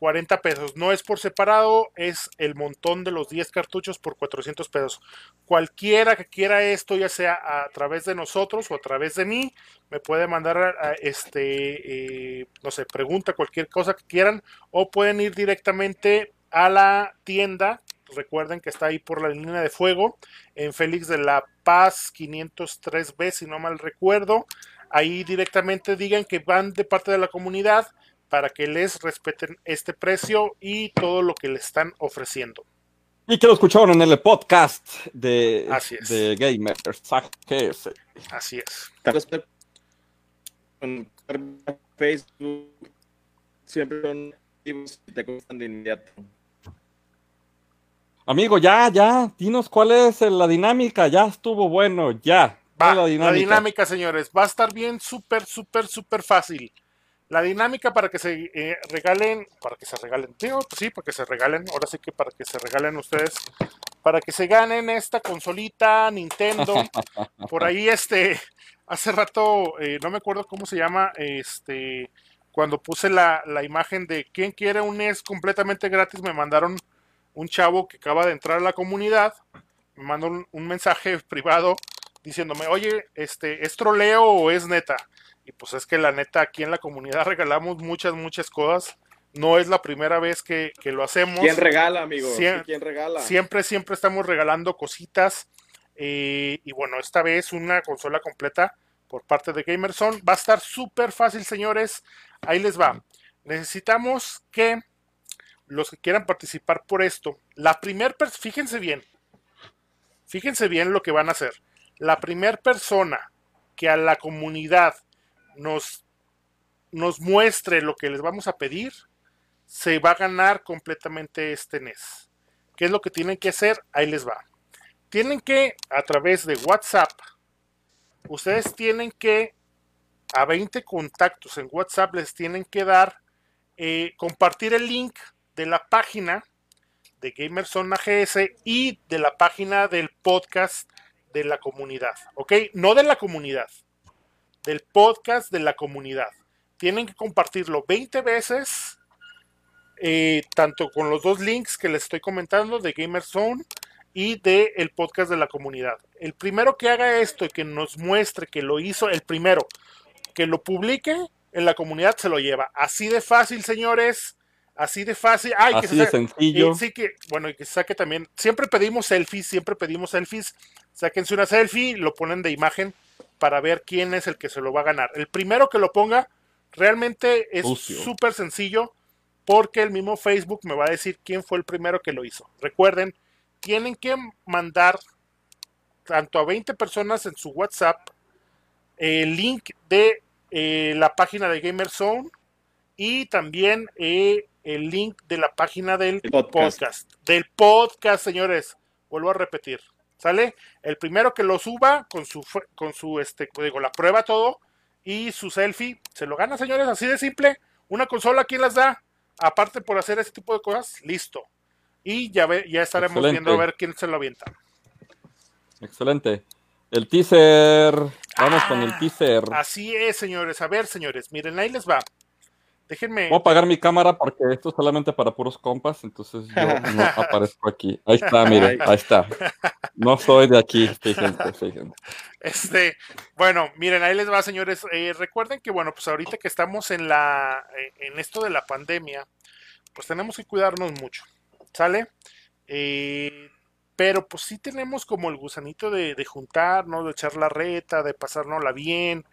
40 pesos. No es por separado, es el montón de los 10 cartuchos por 400 pesos. Cualquiera que quiera esto, ya sea a través de nosotros o a través de mí, me puede mandar a- este, eh, no sé, pregunta, cualquier cosa que quieran, o pueden ir directamente a la tienda. Recuerden que está ahí por la línea de fuego, en Félix de la Paz 503B, si no mal recuerdo. Ahí directamente digan que van de parte de la comunidad para que les respeten este precio y todo lo que le están ofreciendo. Y que lo escucharon en el podcast de, Así es. de Gamers AGS. Así es. Facebook siempre son activos y te cuestan de inmediato. Amigo, ya, ya, dinos cuál es la dinámica, ya estuvo bueno, ya. Va, ¿Cuál es la la dinámica? dinámica? señores, va a estar bien súper, súper, súper fácil. La dinámica para que se eh, regalen, para que se regalen, digo, pues sí, para que se regalen, ahora sí que para que se regalen ustedes, para que se ganen esta consolita Nintendo. Por ahí, este, hace rato, eh, no me acuerdo cómo se llama, este, cuando puse la, la imagen de quién quiere un NES completamente gratis, me mandaron un chavo que acaba de entrar a la comunidad, me mandó un, un mensaje privado diciéndome, oye, este, ¿es troleo o es neta? Y pues es que la neta, aquí en la comunidad regalamos muchas, muchas cosas. No es la primera vez que, que lo hacemos. ¿Quién regala, amigo? ¿Quién regala? Siempre, siempre estamos regalando cositas. eh, y bueno, esta vez una consola completa por parte de Gamerson. Va a estar súper fácil, señores. Ahí les va. Necesitamos que los que quieran participar por esto, la primer fíjense bien, fíjense bien lo que van a hacer. La primer persona que a la comunidad nos, nos muestre lo que les vamos a pedir, se va a ganar completamente este NES. ¿Qué es lo que tienen que hacer? Ahí les va. Tienen que, a través de WhatsApp, ustedes tienen que, a 20 contactos en WhatsApp, les tienen que dar, eh, compartir el link de la página de Gamerson AGS y de la página del podcast de la comunidad, ¿ok? No de la comunidad, del podcast de la comunidad. Tienen que compartirlo 20 veces, eh, tanto con los dos links que les estoy comentando de Gamerzone y de el podcast de la comunidad. El primero que haga esto y que nos muestre que lo hizo, el primero que lo publique en la comunidad se lo lleva. Así de fácil, señores. Así de fácil. Ay, que Así se de sencillo. y sí que, bueno, y que saque también. Siempre pedimos selfies, siempre pedimos selfies. Sáquense una selfie, lo ponen de imagen para ver quién es el que se lo va a ganar. El primero que lo ponga realmente es súper sencillo porque el mismo Facebook me va a decir quién fue el primero que lo hizo. Recuerden, tienen que mandar tanto a 20 personas en su WhatsApp el link de eh, la página de Gamerzone y también eh, el link de la página del El podcast. podcast. Del podcast, señores. Vuelvo a repetir. ¿Sale? El primero que lo suba con su, con su, este, digo, la prueba todo y su selfie, se lo gana, señores, así de simple. Una consola, ¿quién las da? Aparte por hacer ese tipo de cosas, listo. Y ya, ve, ya estaremos Excelente. viendo a ver quién se lo avienta. Excelente. El teaser. Vamos con el Ah, teaser. Así es, señores. A ver, señores, miren, ahí les va. Déjenme. Voy a apagar mi cámara porque esto es solamente para puros compas, entonces yo no aparezco aquí. Ahí está, miren, ahí está. No soy de aquí, fíjense, fíjense. Este, bueno, miren, ahí les va, señores. Eh, recuerden que, bueno, pues ahorita que estamos en la, eh, en esto de la pandemia, pues tenemos que cuidarnos mucho. ¿Sale? Eh, pero pues sí tenemos como el gusanito de, de juntarnos, de echar la reta, de pasárnosla bien,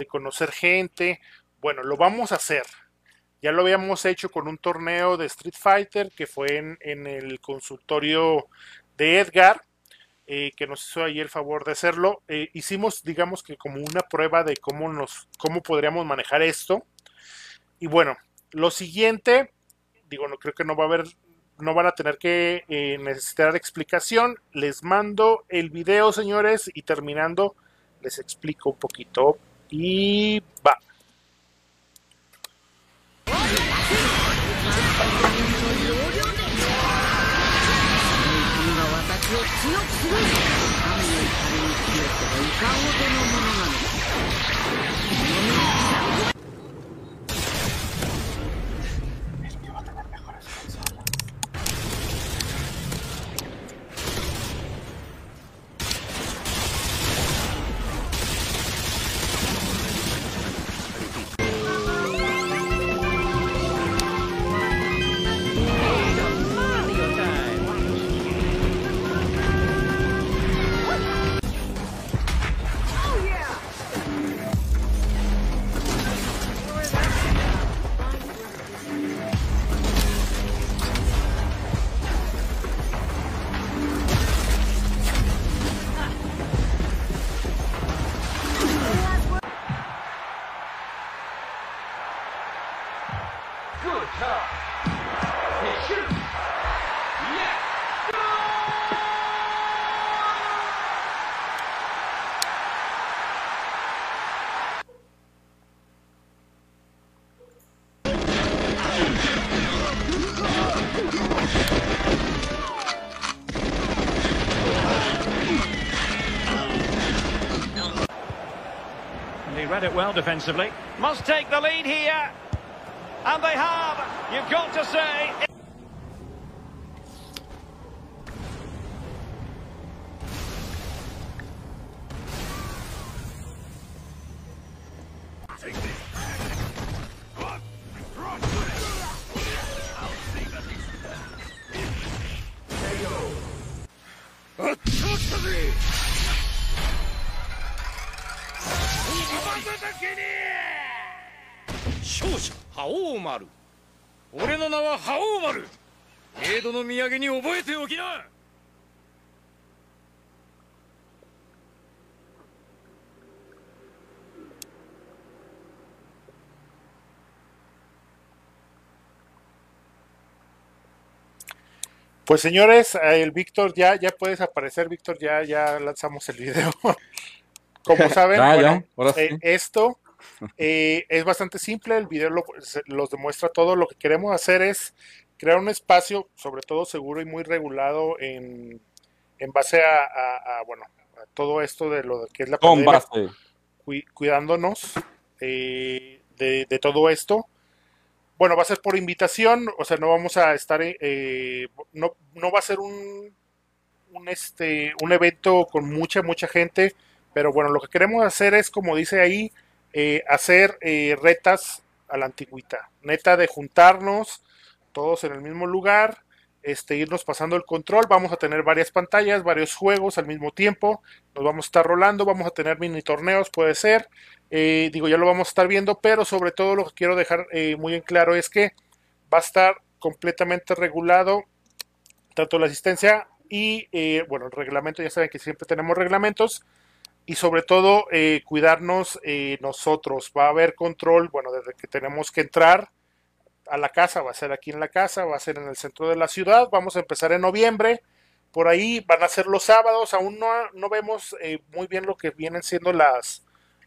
de conocer gente. Bueno, lo vamos a hacer. Ya lo habíamos hecho con un torneo de Street Fighter que fue en, en el consultorio de Edgar, eh, que nos hizo ahí el favor de hacerlo. Eh, hicimos, digamos que como una prueba de cómo nos, cómo podríamos manejar esto. Y bueno, lo siguiente, digo, no creo que no va a haber, no van a tener que eh, necesitar explicación. Les mando el video, señores, y terminando les explico un poquito. Y va. を強くする神の光に消えてはいかほどのものなの it well defensively. Must take the lead here. And they have. You've got to say. 産に覚えておきな Pues señores, eh, el Víctor ya, ya puedes aparecer, Víctor, ya, ya lanzamos el video. Como saben, Ya, ya, bueno, ahora sí. eh, esto eh, es bastante simple, el video lo- se- los demuestra todo. Lo que queremos hacer es crear un espacio, sobre todo seguro y muy regulado en, en base a, a- a, bueno, a todo esto de lo que es la pandemia, cuidándonos eh, de, de todo esto. Bueno, va a ser por invitación, o sea, no vamos a estar, eh, no, no va a ser un, un, este, un evento con mucha, mucha gente, pero bueno, lo que queremos hacer es, como dice ahí, eh, hacer retas a la antigüita, neta de juntarnos todos en el mismo lugar, este, irnos pasando el control, vamos a tener varias pantallas, varios juegos al mismo tiempo, nos vamos a estar rolando, vamos a tener mini torneos, puede ser, eh, digo, ya lo vamos a estar viendo, pero sobre todo lo que quiero dejar eh, muy en claro es que va a estar completamente regulado tanto la asistencia y, eh, bueno, el reglamento, ya saben que siempre tenemos reglamentos, y sobre todo cuidarnos nosotros. Va a haber control, bueno, desde que tenemos que entrar a la casa, va a ser aquí en la casa, va a ser en el centro de la ciudad, vamos a empezar en noviembre, por ahí van a ser los sábados, aún no, no vemos eh, muy bien lo que vienen siendo las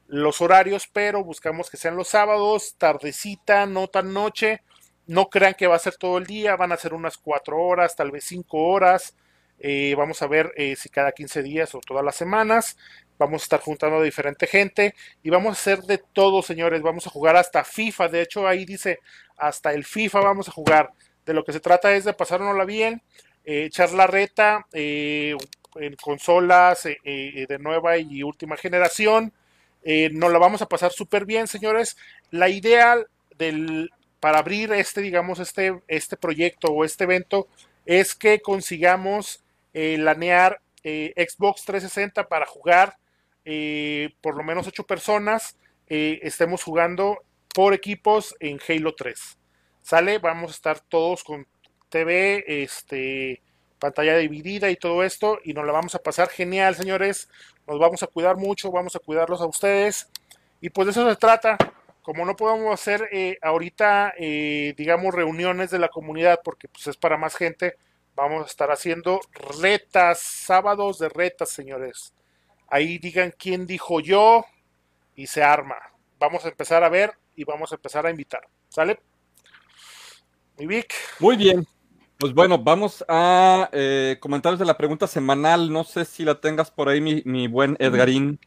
los horarios, pero buscamos que sean los sábados, tardecita, no tan noche, no crean que va a ser todo el día, van a ser unas cuatro horas, tal vez cinco horas, eh, vamos a ver eh, si cada 15 días o todas las semanas, vamos a estar juntando a diferente gente y vamos a hacer de todo, señores. Vamos a jugar hasta FIFA. De hecho, ahí dice hasta el FIFA vamos a jugar. De lo que se trata es de pasárnosla bien, eh, echar la reta eh, en consolas eh, eh, de nueva y última generación. Nos la vamos a pasar súper bien, señores. La idea del, para abrir este, digamos, este, este proyecto o este evento es que consigamos lanear Xbox 360 para jugar eh, por lo menos ocho personas, eh, estemos jugando por equipos en Halo 3. ¿Sale? Vamos a estar todos con TV, este, pantalla dividida y todo esto, y nos la vamos a pasar genial, señores. Nos vamos a cuidar mucho, vamos a cuidarlos a ustedes. Y pues de eso se trata. Como no podemos hacer eh, ahorita, digamos, reuniones de la comunidad, porque pues es para más gente, vamos a estar haciendo retas, sábados de retas, señores. Ahí digan quién dijo yo y se arma. Vamos a empezar a ver y vamos a empezar a invitar. ¿Sale? Mi Vic. Muy bien. Pues bueno, vamos a eh, comentarios de la pregunta semanal. No sé si la tengas por ahí, mi, mi buen Edgarín.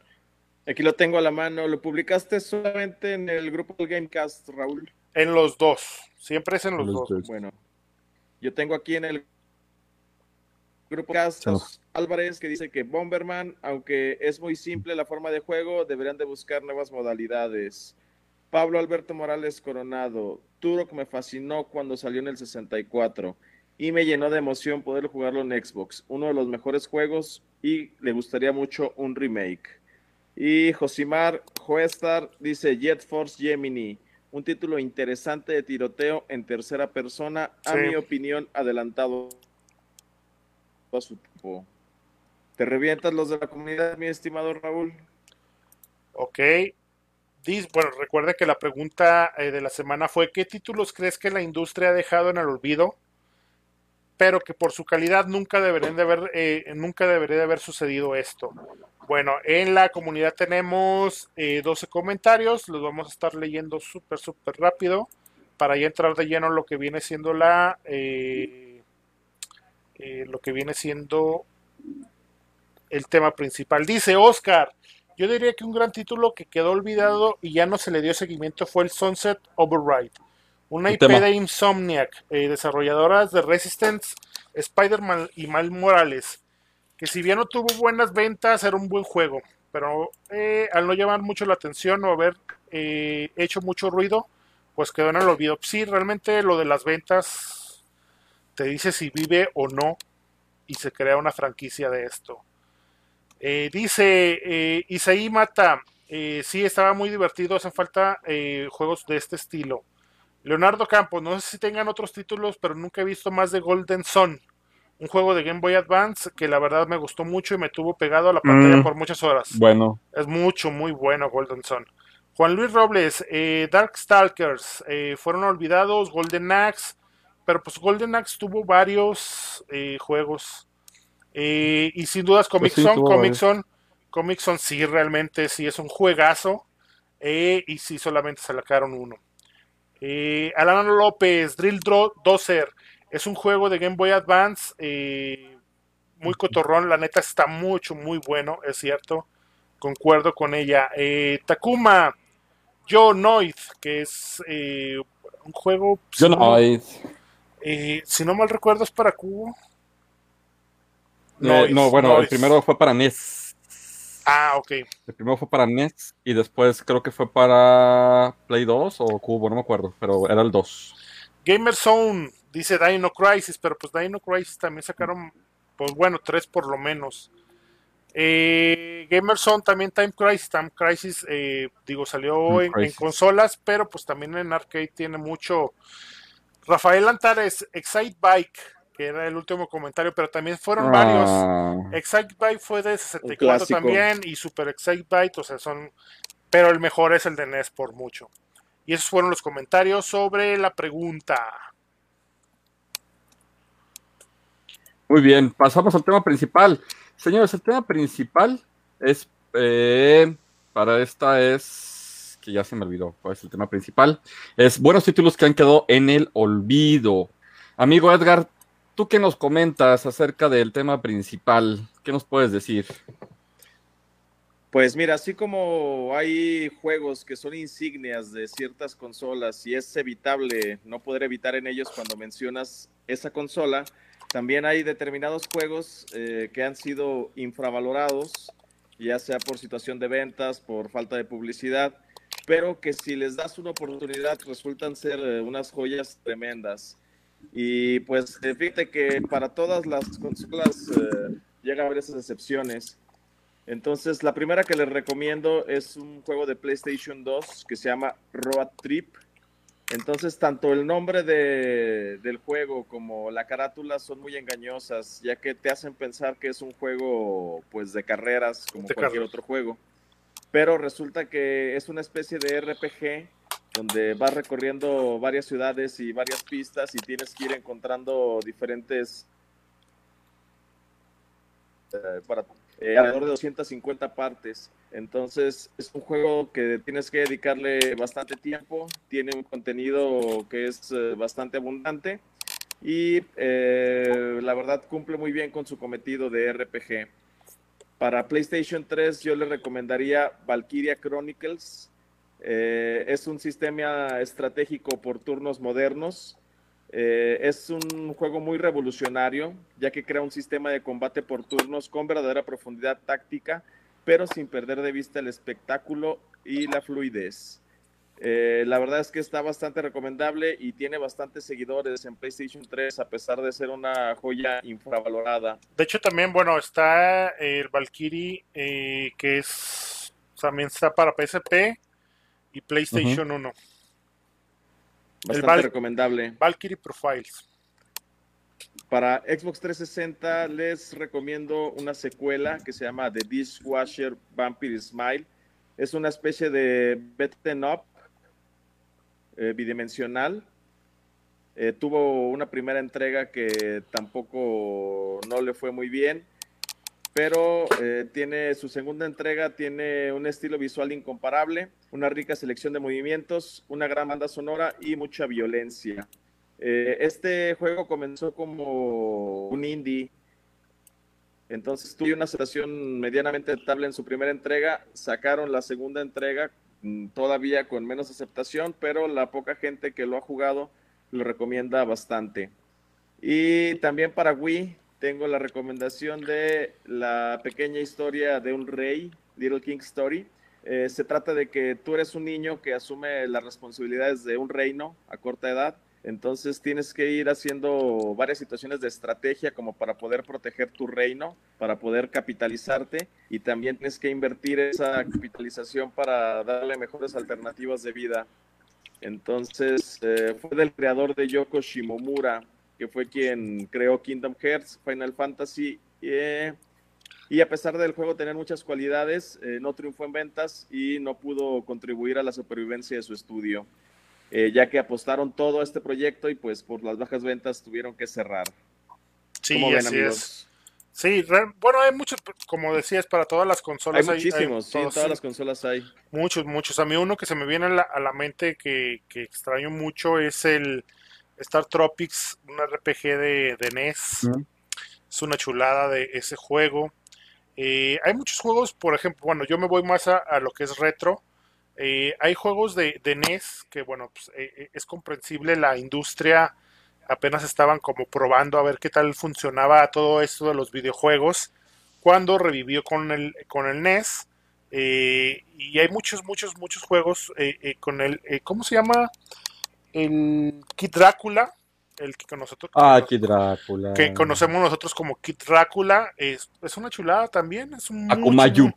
Aquí lo tengo a la mano. ¿Lo publicaste solamente en el grupo del Gamecast, Raúl? En los dos. Siempre es en los, Los dos. dos. Bueno, yo tengo aquí en el grupo Castos Álvarez que dice que Bomberman, aunque es muy simple la forma de juego, deberían de buscar nuevas modalidades. Pablo Alberto Morales Coronado, Turok me fascinó cuando salió en el 64 y me llenó de emoción poder jugarlo en Xbox, uno de los mejores juegos y le gustaría mucho un remake. Y Josimar Joestar dice Jet Force Gemini, un título interesante de tiroteo en tercera persona, a Sí. mi opinión, adelantado a su tiempo. ¿Te revientas los de la comunidad, mi estimado Raúl? Ok. Bueno, recuerde que la pregunta eh, de la semana fue: ¿qué títulos crees que la industria ha dejado en el olvido? Pero que por su calidad nunca deberían de haber, eh, nunca debería de haber sucedido esto. Bueno, en la comunidad tenemos eh, 12 comentarios, los vamos a estar leyendo súper, súper rápido para ya entrar de lleno en lo que viene siendo la, eh, eh, lo que viene siendo el tema principal. Dice Oscar, yo diría que un gran título que quedó olvidado y ya no se le dio seguimiento fue el Sunset Override, una IP tema. de Insomniac, eh, desarrolladoras de Resistance, Spider-Man y Miles Morales, que si bien no tuvo buenas ventas, era un buen juego, pero eh, al no llamar mucho la atención o haber eh, hecho mucho ruido, pues quedó en el olvido. Sí, realmente lo de las ventas te dice si vive o no y se crea una franquicia de esto. Eh, dice eh, Isaí Mata, eh, sí, estaba muy divertido, hacen falta juegos de este estilo. Leonardo Campos, no sé si tengan otros títulos, pero nunca he visto más de Golden Sun, un juego de Game Boy Advance que la verdad me gustó mucho y me tuvo pegado a la pantalla Mm. por muchas horas. Bueno, Es mucho, muy bueno Golden Sun. Juan Luis Robles, Darkstalkers, fueron olvidados, Golden Axe, pero pues Golden Axe tuvo varios eh, juegos. Eh, y sin dudas Comic Pues sí, Zone, tuvo Comic. Zone, Comic Zone sí, realmente sí es un juegazo. eh, y sí solamente se sacaron uno. Eh, Alan López, Drill Dozer, es un juego de Game Boy Advance, muy cotorrón, la neta está mucho, muy bueno, es cierto, concuerdo con ella. Takuma, Yo Noid, que es eh, un juego, yo si no. Eh, eh, si no mal recuerdo, es para cubo. eh, Noise, no, bueno, el primero fue para NES. Ah, ok. El primero fue para NES y después creo que fue para Play 2 o Cubo, no me acuerdo, pero era el 2. Gamer Zone dice Dino Crisis, pero pues Dino Crisis también sacaron, pues bueno, tres por lo menos. Eh, Gamer Zone también Time Crisis, Time Crisis, eh, digo, salió Time en, consolas, pero pues también en arcade tiene mucho. Rafael Antares, Excite Bike, que era el último comentario, pero también fueron varios. Ah, Excite Bike fue de 64 clásico. también y Super Excite Bike, o sea, son. Pero el mejor es el de NES por mucho. Y esos fueron los comentarios sobre la pregunta. Muy bien, pasamos al tema principal. Señores, el tema principal es eh, para esta es que ya se me olvidó cuál es el tema principal. Es buenos títulos que han quedado en el olvido. Amigo Edgar, ¿tú qué nos comentas acerca del tema principal? ¿Qué nos puedes decir? Pues mira, así como hay juegos que son insignias de ciertas consolas y es evitable no poder evitar en ellos cuando mencionas esa consola, también hay determinados juegos eh, que han sido infravalorados, ya sea por situación de ventas, por falta de publicidad, pero que si les das una oportunidad resultan ser eh, unas joyas tremendas. Y pues eh, fíjate que para todas las consolas eh, llega a haber esas excepciones. Entonces, la primera que les recomiendo es un juego de PlayStation 2 que se llama Road Trip. Entonces, tanto el nombre de- del juego como la carátula son muy engañosas, ya que te hacen pensar que es un juego pues de carreras como De cualquier carreras. otro juego. Pero resulta que es una especie de RPG donde vas recorriendo varias ciudades y varias pistas y tienes que ir encontrando diferentes eh, eh, alrededor de 250 partes. Entonces es un juego que tienes que dedicarle bastante tiempo, tiene un contenido que es eh, bastante abundante y eh, la verdad cumple muy bien con su cometido de RPG. Para PlayStation 3 yo le recomendaría Valkyria Chronicles. Eh, es un sistema estratégico por turnos modernos. Eh, es un juego muy revolucionario, ya que crea un sistema de combate por turnos con verdadera profundidad táctica, pero sin perder de vista el espectáculo y la fluidez. Eh, la verdad es que está bastante recomendable y tiene bastantes seguidores en PlayStation 3, a pesar de ser una joya infravalorada. De hecho, también, bueno, está el Valkyrie, eh, que es también está para PSP y PlayStation 1. Bastante Val- recomendable. Valkyrie Profiles. Para Xbox 360 les recomiendo una secuela que se llama The Dishwasher Vampire Smile. Es una especie de beat'em up eh, bidimensional. Eh, tuvo una primera entrega que tampoco no le fue muy bien, pero eh, tiene su segunda entrega, tiene un estilo visual incomparable, una rica selección de movimientos, una gran banda sonora y mucha violencia. Eh, este juego comenzó como un indie, entonces tuvo una aceptación medianamente estable en su primera entrega, sacaron la segunda entrega todavía con menos aceptación, pero la poca gente que lo ha jugado lo recomienda bastante. Y también para Wii tengo la recomendación de la pequeña historia de un rey, Little King Story. Eh, se trata de que tú eres un niño que asume las responsabilidades de un reino a corta edad. Entonces tienes que ir haciendo varias situaciones de estrategia como para poder proteger tu reino, para poder capitalizarte y también tienes que invertir esa capitalización para darle mejores alternativas de vida. Entonces eh, fue del creador de Yoko Shimomura, que fue quien creó Kingdom Hearts, Final Fantasy eh, y a pesar del juego tener muchas cualidades, eh, no triunfó en ventas y no pudo contribuir a la supervivencia de su estudio, eh, ya que apostaron todo a este proyecto y pues por las bajas ventas tuvieron que cerrar. Sí, ¿Cómo ven, así amigos? es. Sí, re- bueno, hay muchos, como decías, para todas las Hay consolas. muchísimos, sí, en todos, todas sí. las consolas hay. Muchos, muchos. A mí uno que se me viene a la, a la mente que, que extraño mucho es el Star Tropics, un RPG de, de NES. Es una chulada de ese juego. Eh, hay muchos juegos, por ejemplo, bueno, yo me voy más a, a lo que es retro. Eh, hay juegos de, de NES que, bueno, pues, eh, eh, es comprensible, la industria apenas estaban como probando a ver qué tal funcionaba todo esto de los videojuegos cuando revivió con el, con el NES. eh, y hay muchos, muchos, muchos juegos con el, ¿cómo se llama? El Kid Drácula, el que con nosotros, Ah, aquí Drácula. que conocemos nosotros como Kid Drácula, es, es una chulada también, es un muy Akumayu.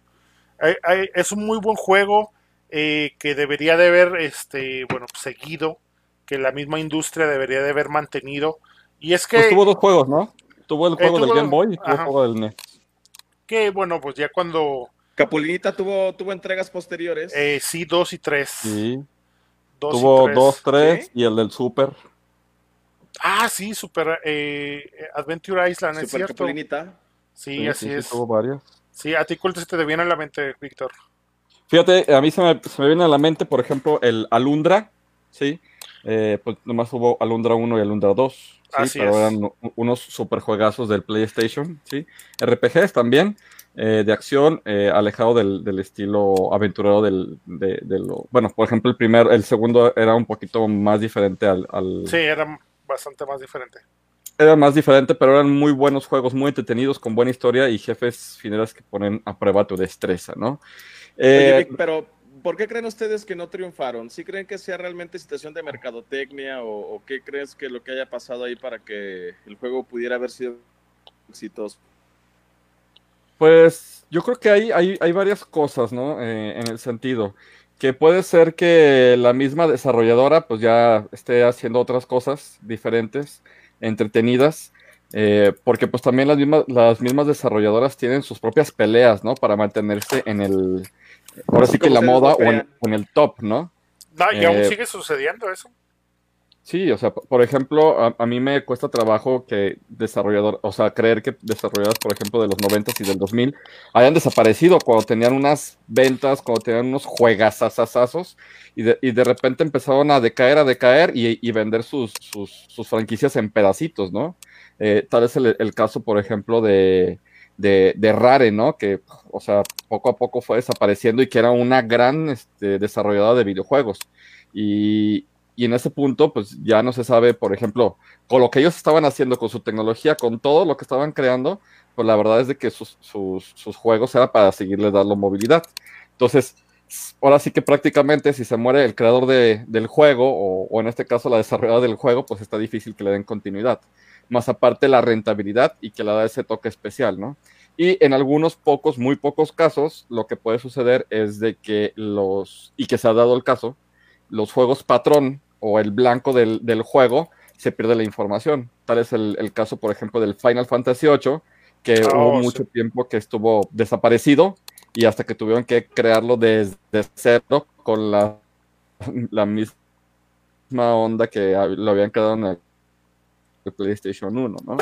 hay- es un muy buen juego eh, que debería de haber este, bueno, seguido, que la misma industria debería de haber mantenido. Y es que, Pues tuvo dos juegos, ¿no? Tuvo el Eh, juego tuvo- del Game Boy y tuvo el juego del NES. que, bueno, pues ya cuando Capulinita tuvo, tuvo entregas posteriores. eh, sí, dos y tres. Sí. dos y Tuvo tres. dos, tres ¿Sí? y el del Super. Ah, sí, Super eh, Adventure Island, es Super cierto. Capulinita. Sí, Sí, así sí, sí, es. tuvo varios. Sí, a ti cuál se te viene a la mente, Víctor. Fíjate, a mí se me, se me viene a la mente, por ejemplo, el Alundra, ¿sí? Eh, pues nomás hubo Alundra 1 y Alundra 2, ¿sí? Así Pero es. eran unos super juegazos del PlayStation, ¿sí? RPGs también, eh, de acción, eh, alejado del, del estilo aventurero del, de, de lo... Bueno, por ejemplo, el primero, el segundo era un poquito más diferente al... al- Sí, era bastante más diferente. Era más diferente, pero eran muy buenos juegos, muy entretenidos, con buena historia y jefes finales que ponen a prueba tu destreza, ¿no? Eh, pero ¿por qué creen ustedes que no triunfaron? ¿Sí creen que sea realmente situación de mercadotecnia o, o qué crees que lo que haya pasado ahí para que el juego pudiera haber sido exitoso? Pues yo creo que hay, hay, hay varias cosas, ¿no? Eh, en el sentido que puede ser que la misma desarrolladora pues ya esté haciendo otras cosas diferentes, entretenidas, eh, porque pues también las mismas, las mismas desarrolladoras tienen sus propias peleas, ¿no? Para mantenerse en el, ahora sí que en la moda o en, crean. o en el top, ¿no? No, y aún Eh, sigue sucediendo eso. Sí, o sea, por ejemplo, a, a mí me cuesta trabajo que desarrollador, o sea, creer que desarrolladoras, por ejemplo, de los 90 y del 2000 hayan desaparecido cuando tenían unas ventas, cuando tenían unos juegasasasazos y de, y de repente empezaron a decaer, a decaer y, y vender sus, sus, sus franquicias en pedacitos, ¿no? Eh, tal es el, el caso, por ejemplo, de, de, Rare, ¿no? Que, o sea, poco a poco fue desapareciendo y que era una gran este, desarrolladora de videojuegos. Y, y en ese punto, pues ya no se sabe, por ejemplo, con lo que ellos estaban haciendo, con su tecnología, con todo lo que estaban creando, pues la verdad es de que sus, sus, juegos era para seguirle dando movilidad. Entonces, ahora sí que prácticamente si se muere el creador de, del juego, o, o en este caso la desarrolladora del juego, pues está difícil que le den continuidad. Más aparte la rentabilidad y que le da ese toque especial, ¿no? Y en algunos pocos, muy pocos casos, lo que puede suceder es de que los, y que se ha dado el caso, los juegos patrón o el blanco del, del juego se pierde la información. Tal es el, el caso, por ejemplo, del Final Fantasy VIII, que Oh, hubo sí. mucho tiempo que estuvo desaparecido y hasta que tuvieron que crearlo desde cero con la, la misma onda que lo habían creado en el, el PlayStation 1, ¿no?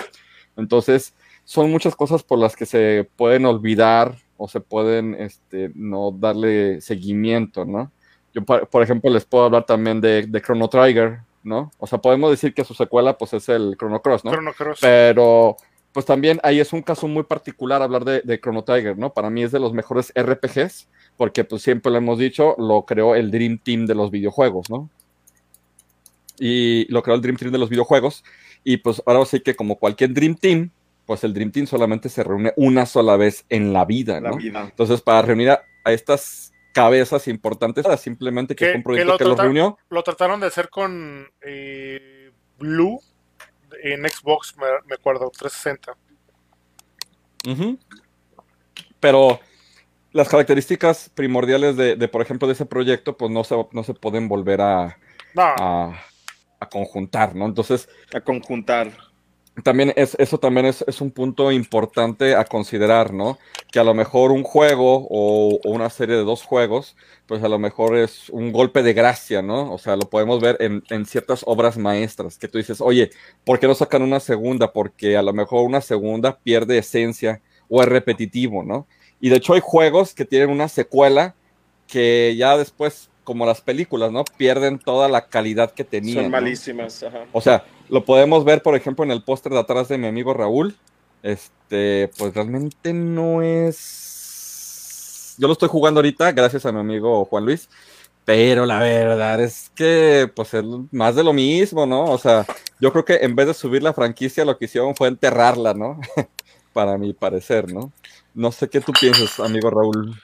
Entonces, son muchas cosas por las que se pueden olvidar o se pueden este, no darle seguimiento, ¿no? Yo, por, por ejemplo, les puedo hablar también de, de Chrono Trigger, ¿no? O sea, podemos decir que su secuela, pues, es el Chrono Cross, ¿no? Chrono Cross. Pero, pues también ahí es un caso muy particular hablar de, de Chrono Trigger, ¿no? Para mí es de los mejores RPGs, porque pues siempre lo hemos dicho, lo creó el Dream Team de los videojuegos, ¿no? Y lo creó el Dream Team de los videojuegos, y pues ahora sí que como cualquier Dream Team, pues el Dream Team solamente se reúne una sola vez en la vida, La ¿no? vida. Entonces, para reunir a, a estas cabezas importantes, simplemente que fue un que proyecto lo que los reunió, Lo trataron de hacer con eh, Blue en Xbox, me, me acuerdo, 360. Ujú. Pero las características primordiales de, de, por ejemplo, de ese proyecto, pues no se, no se pueden volver a, No, a, a conjuntar, ¿no? Entonces, A conjuntar. también es, eso también es, es un punto importante a considerar, ¿no? Que a lo mejor un juego o, o una serie de dos juegos, pues a lo mejor es un golpe de gracia, ¿no? O sea, lo podemos ver en, en ciertas obras maestras, que tú dices, oye, ¿por qué no sacan una segunda? Porque a lo mejor una segunda pierde esencia o es repetitivo, ¿no? Y de hecho hay juegos que tienen una secuela que ya después, como las películas, ¿no? Pierden toda la calidad que tenían. Son ¿no? malísimas. Ajá. O sea, lo podemos ver, por ejemplo, en el póster de atrás de mi amigo Raúl. Este, pues realmente no es. Yo lo estoy jugando ahorita, gracias a mi amigo Juan Luis. Pero la verdad es que, pues, es más de lo mismo, ¿no? O sea, yo creo que en vez de subir la franquicia, lo que hicieron fue enterrarla, ¿no? Para mi parecer, ¿no? No sé qué tú piensas, amigo Raúl.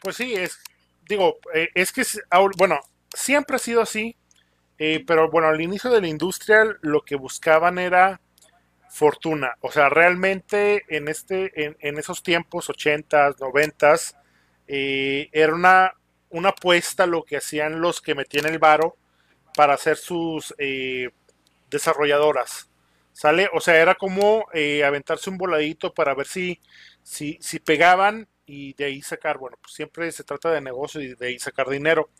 pues sí, es, digo, eh, es que, bueno, siempre ha sido así, eh, pero bueno, al inicio de la industria lo que buscaban era fortuna, o sea, realmente en, este, en, esos tiempos, 80s, 90s, eh, era una, una apuesta lo que hacían los que metían el varo para hacer sus desarrolladoras. ¿Sale? O sea, era como aventarse un voladito para ver si, si, si pegaban y de ahí sacar. Bueno, pues siempre se trata de negocio y de ahí sacar dinero.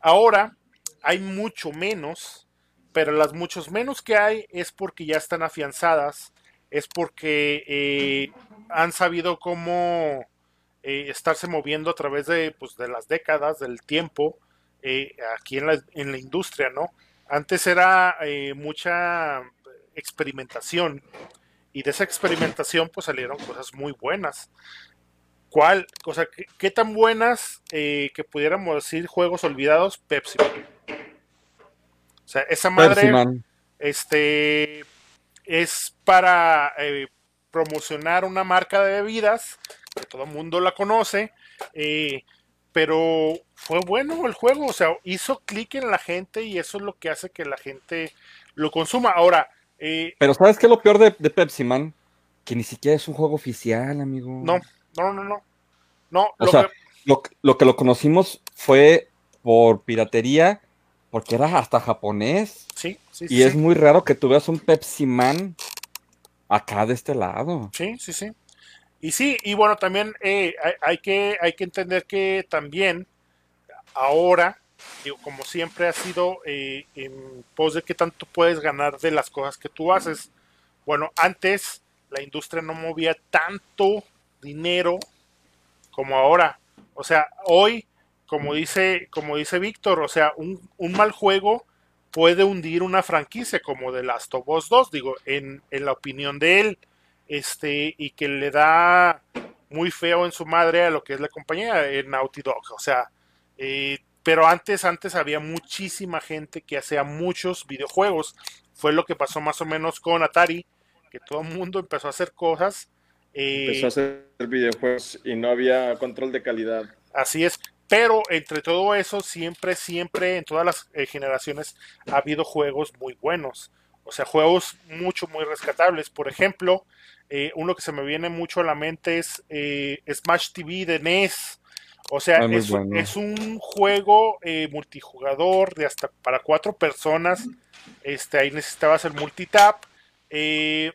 Ahora hay mucho menos, pero las muchos menos que hay es porque ya están afianzadas, es porque eh, han sabido cómo eh, estarse moviendo a través de, pues, de las décadas, del tiempo, eh, aquí en la, en la industria, ¿no? Antes era mucha experimentación y de esa experimentación pues salieron cosas muy buenas. ¿Cuál? O sea, ¿qué, qué tan buenas eh, que pudiéramos decir juegos olvidados? Pepsi. Man. O sea, esa madre Pepsi este es para eh, promocionar una marca de bebidas que todo el mundo la conoce, eh, pero fue bueno el juego, o sea, hizo clic en la gente y eso es lo que hace que la gente lo consuma. Ahora, eh, Pero ¿sabes qué es lo peor de, de Pepsi Man? Que ni siquiera es un juego oficial, amigo. no, no, no, no. No, O lo sea, que- lo, lo que lo conocimos fue por piratería, porque era hasta japonés. sí, sí, Y sí, es muy raro que tú veas un Pepsi Man acá de este lado. sí, sí, sí. Y sí, y bueno, también eh, hay, hay que, hay que entender que también ahora, digo, como siempre ha sido eh, en pos de qué tanto puedes ganar de las cosas que tú haces. Bueno, antes la industria no movía tanto dinero como ahora. O sea, hoy, como dice, como dice Víctor, o sea, un, un mal juego puede hundir una franquicia como The Last of Us 2, digo, en, en la opinión de él, este, y que le da muy feo en su madre a lo que es la compañía, en Naughty Dog. O sea, eh, pero antes, antes había muchísima gente que hacía muchos videojuegos. Fue lo que pasó más o menos con Atari, que todo el mundo empezó a hacer cosas. Eh, Empezó a hacer videojuegos y no había control de calidad. Así es. Pero entre todo eso, siempre, siempre, en todas las eh, generaciones ha habido juegos muy buenos. O sea, juegos mucho, muy rescatables. Por ejemplo, eh, uno que se me viene mucho a la mente es eh, Smash TV de NES. O sea, Ah, es, bueno. es un juego eh, multijugador de hasta para cuatro personas. Este, ahí necesitabas el multitap. Eh,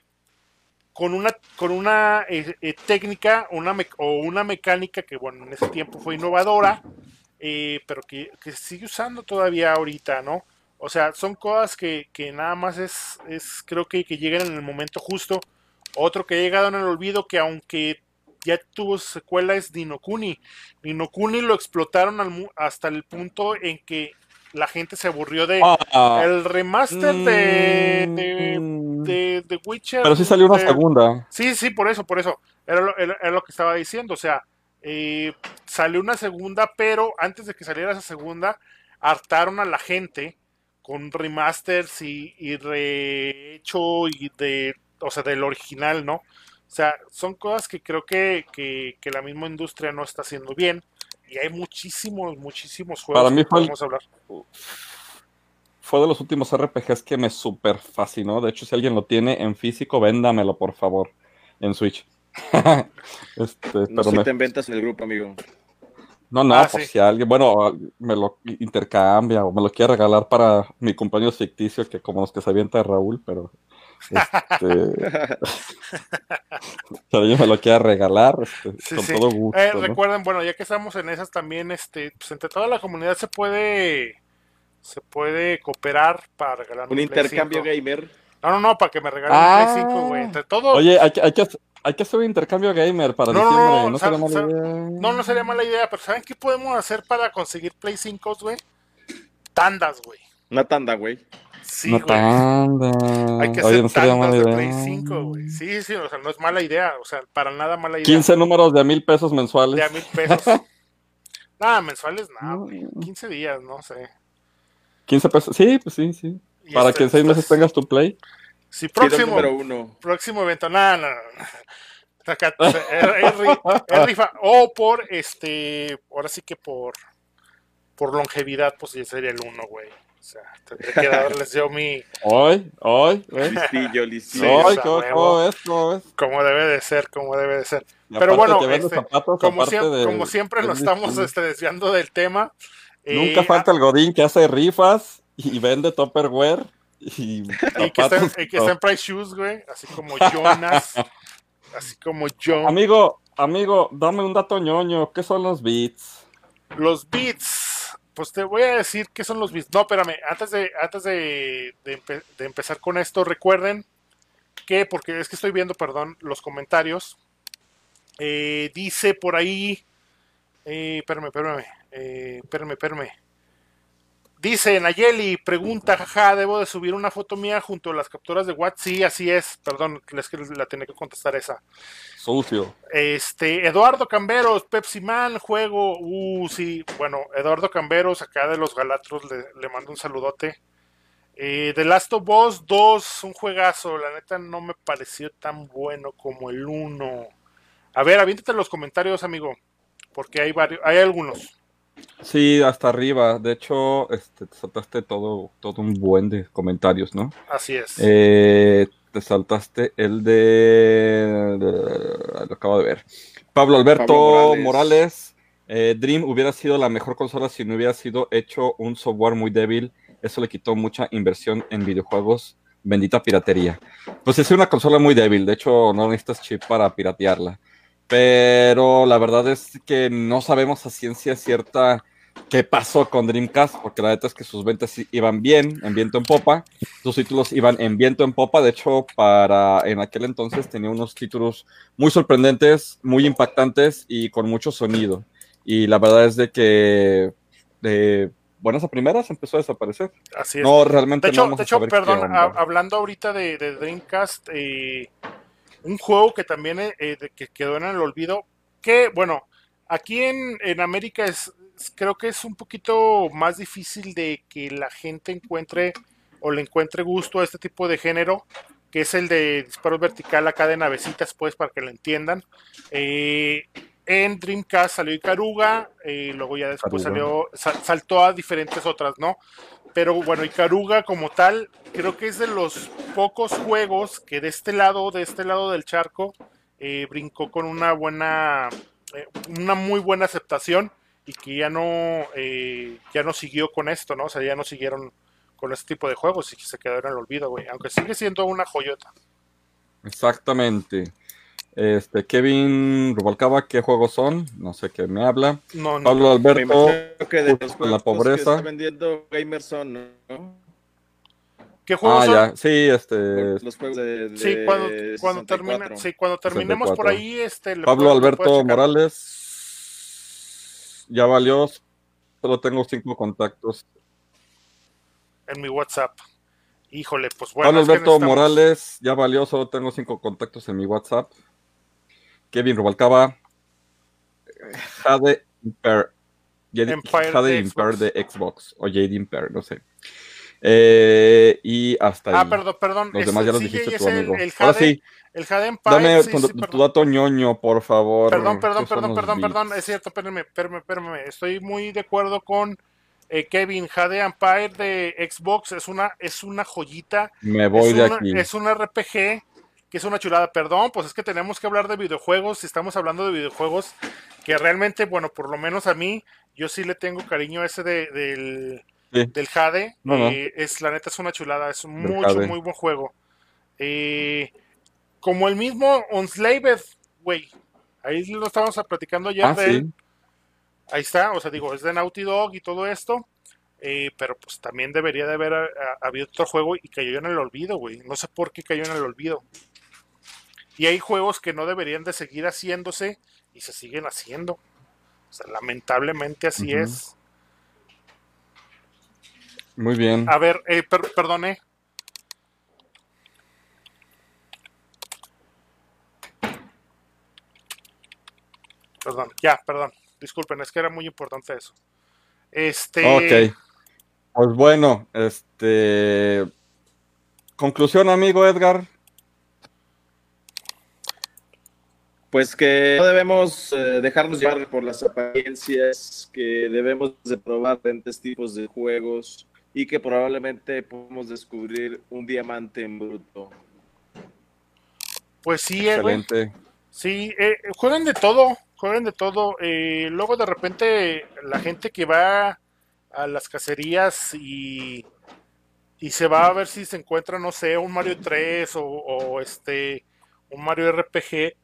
con una, con una eh, eh, técnica una me- o una mecánica que, bueno, en ese tiempo fue innovadora, eh, pero que, que se sigue usando todavía ahorita, ¿no? O sea, son cosas que, que nada más es, es creo que, que llegan en el momento justo. Otro que ha llegado en el olvido, que aunque ya tuvo secuela, es Dinokuni. Dinokuni lo explotaron al hasta el punto en que la gente se aburrió de Ah, el remaster de, de, mm, de, de Witcher. pero sí salió una de- segunda. Sí, sí, por eso, por eso. Era lo, era- era lo que estaba diciendo. O sea, eh, salió una segunda, pero antes de que saliera esa segunda, hartaron a la gente con remasters y, y rehecho y de, o sea, del original, ¿no? O sea, son cosas que creo que, que, que la misma industria no está haciendo bien. Y hay muchísimos, muchísimos juegos Para mí que podemos hablar. Fue de los últimos RPGs que me super fascinó. De hecho, si alguien lo tiene en físico, véndamelo, por favor, en Switch. este, No pero me- te inventas el grupo, amigo. No, no, Ah, por sí. si alguien, bueno, me lo intercambia o me lo quiere regalar para mi cumpleaños ficticio, que como los que se avienta Raúl, pero este, si alguien me lo quiere regalar, este, Sí, con sí. todo gusto. Eh, ¿no? Recuerden, bueno, ya que estamos en esas también, este, pues entre toda la comunidad se puede se puede cooperar para regalar Un intercambio 5. gamer. No, no, no, para que me regalen Ah. un Play 5, güey. Entre todos, Oye, hay que, hay, que, hay que hacer un intercambio gamer para No, no, diciembre, no, no, sab- sería mala idea. no, no sería mala idea, pero ¿saben qué podemos hacer para conseguir Play 5, güey? Tandas, güey. Una tanda, güey. Sí, no güey. tanda. Hay que Oye, hacer no sería tandas mala de idea. Play 5, güey. Sí, sí, o sea, no es mala idea, o sea, para nada mala idea. 15 números de a mil pesos mensuales. de a mil pesos. nada, mensuales, nada, güey. No. 15 días, no sé. 15 pesos, sí, pues sí, sí. Para este, que en seis meses estás- tengas tu play. Sí, próximo. número uno. próximo evento. No, no, no. Acá, o sea, es- es es rifa. O por este. Ahora sí que por. Por longevidad, pues ya sería el uno, güey. O sea, tendré que darles yo mi. Hoy, hoy. Listillo, Sí, listillo. Hoy, ¿cómo, huevo. cómo ves? Como debe de ser, como debe de ser. Y Pero bueno, este, zapatos, Como, de- como siempre nos estamos este, desviando del tema. Nunca Eh, falta el Godín que hace rifas y vende Tupperware y Y que, está, zapatos. y que está en Price Shoes, güey. Así como Jonas. así como John. Amigo, amigo, dame un dato ñoño. ¿Qué son los beats? Los beats. Pues te voy a decir qué son los beats. No, espérame. Antes de, antes de, de empe- de empezar con esto, recuerden que, porque es que estoy viendo, perdón, los comentarios. Eh, dice por ahí. Eh, espérame, espérame. Eh, espérame, espérame. Dice Nayeli, pregunta, jaja, debo de subir una foto mía junto a las capturas de WhatsApp. Sí, así es. Perdón, es que la tenía que contestar esa. Sucio. Este, Eduardo Camberos, Pepsi Man, juego. Uh, sí, bueno, Eduardo Camberos, acá de los Galatros, le, le mando un saludote. Eh, The Last of Us 2, un juegazo. La neta no me pareció tan bueno como el 1. A ver, aviéntate los comentarios, amigo. Porque hay varios, hay algunos. Sí, hasta arriba. De hecho, este, te saltaste todo, todo un buen de comentarios, ¿no? Así es. Eh, te saltaste el de, de- Lo acabo de ver. Pablo Alberto Pablo Morales. Morales. eh, Dream hubiera sido la mejor consola si no hubiera sido hecho un software muy débil. Eso le quitó mucha inversión en videojuegos. Bendita piratería. Pues es una consola muy débil. De hecho, no necesitas chip para piratearla. Pero la verdad es que no sabemos a ciencia cierta qué pasó con Dreamcast, porque la verdad es que sus ventas iban bien, en viento en popa, sus títulos iban en viento en popa, de hecho, para en aquel entonces tenía unos títulos muy sorprendentes, muy impactantes y con mucho sonido. Y la verdad es de que de buenas a primeras empezó a desaparecer. Así es. No, realmente De hecho, no vamos de a saber perdón, hablando ahorita de, de Dreamcast, eh, un juego que también eh, eh, que quedó en el olvido, que bueno, aquí en, en América es, creo que es un poquito más difícil de que la gente encuentre o le encuentre gusto a este tipo de género, que es el de disparo vertical acá de navecitas, pues para que lo entiendan. Eh, en Dreamcast salió Icaruga, eh, luego ya después salió, sal- saltó a diferentes otras, ¿no? Pero bueno, Icaruga como tal, creo que es de los pocos juegos que de este lado, de este lado del charco, eh, brincó con una buena, eh, una muy buena aceptación y que ya no, eh, ya no siguió con esto, ¿no? O sea, ya no siguieron con este tipo de juegos y que se quedó en el olvido, güey. Aunque sigue siendo una joyota. Exactamente. Este, Kevin Rubalcaba, ¿qué juegos son? No sé qué me habla. No, no. Pablo Me Alberto, imagino que de los con la juegos pobreza. que está vendiendo Gamerson, ¿no? ¿Qué juegos Ah, son? ya, sí, este, Los juegos de, de Sí, cuando, cuando, 64. termine- sí, cuando terminemos por 64. ahí, este, Pablo Alberto. Morales, ya valió, solo tengo cinco contactos. en mi WhatsApp. Híjole, pues bueno. Pablo es que Alberto necesitamos- Morales, ya valió, solo tengo cinco contactos en mi WhatsApp. Kevin Rubalcaba, Jade Imper, Jade, Empire Jade de Imper Xbox. de Xbox, o Jade Imper, no sé. Eh, y hasta ahí. Ah, perdón, perdón. Los es- demás ya los dijiste tú, el- amigo. El, Ahora Jade, sí, el Jade Empire. dame sí, tu, sí, tu dato ñoño, por favor. Perdón, perdón, ¿Qué son perdón, perdón, perdón, es cierto, espérenme, espérenme, espérenme, estoy muy de acuerdo con eh, Kevin, Jade Empire de Xbox es una, es una joyita, Me voy es, de una- aquí. es un RPG que es una chulada, perdón, pues es que tenemos que hablar de videojuegos, si estamos hablando de videojuegos, que realmente, bueno, por lo menos a mí, yo sí le tengo cariño a ese de, del, Sí. del Jade, No, no. eh, es la neta es una chulada, es un mucho, muy buen juego. Eh, como el mismo Unslaved, güey, ahí lo estábamos platicando ayer Ah, de sí. él, ahí está, o sea, digo, es de Naughty Dog y todo esto, eh, pero pues también debería de haber ah, habido otro juego y cayó en el olvido, güey. No sé por qué cayó en el olvido. Y hay juegos que no deberían de seguir haciéndose y se siguen haciendo. O sea, lamentablemente así es. Muy bien. A ver, eh, per- perdone. Perdón, ya, perdón. Disculpen, es que era muy importante eso. Este. Ok. Pues bueno, este. Conclusión, amigo Edgar. Pues que no debemos eh, dejarnos llevar por las apariencias, que debemos de probar diferentes tipos de juegos y que probablemente podemos descubrir un diamante en bruto. Pues sí, eh. Excelente. Sí, eh, jueguen de todo, jueguen de todo. Eh, luego de repente la gente que va a las cacerías y, y se va a ver si se encuentra, no sé, un Mario 3 o, o este, un Mario RPG,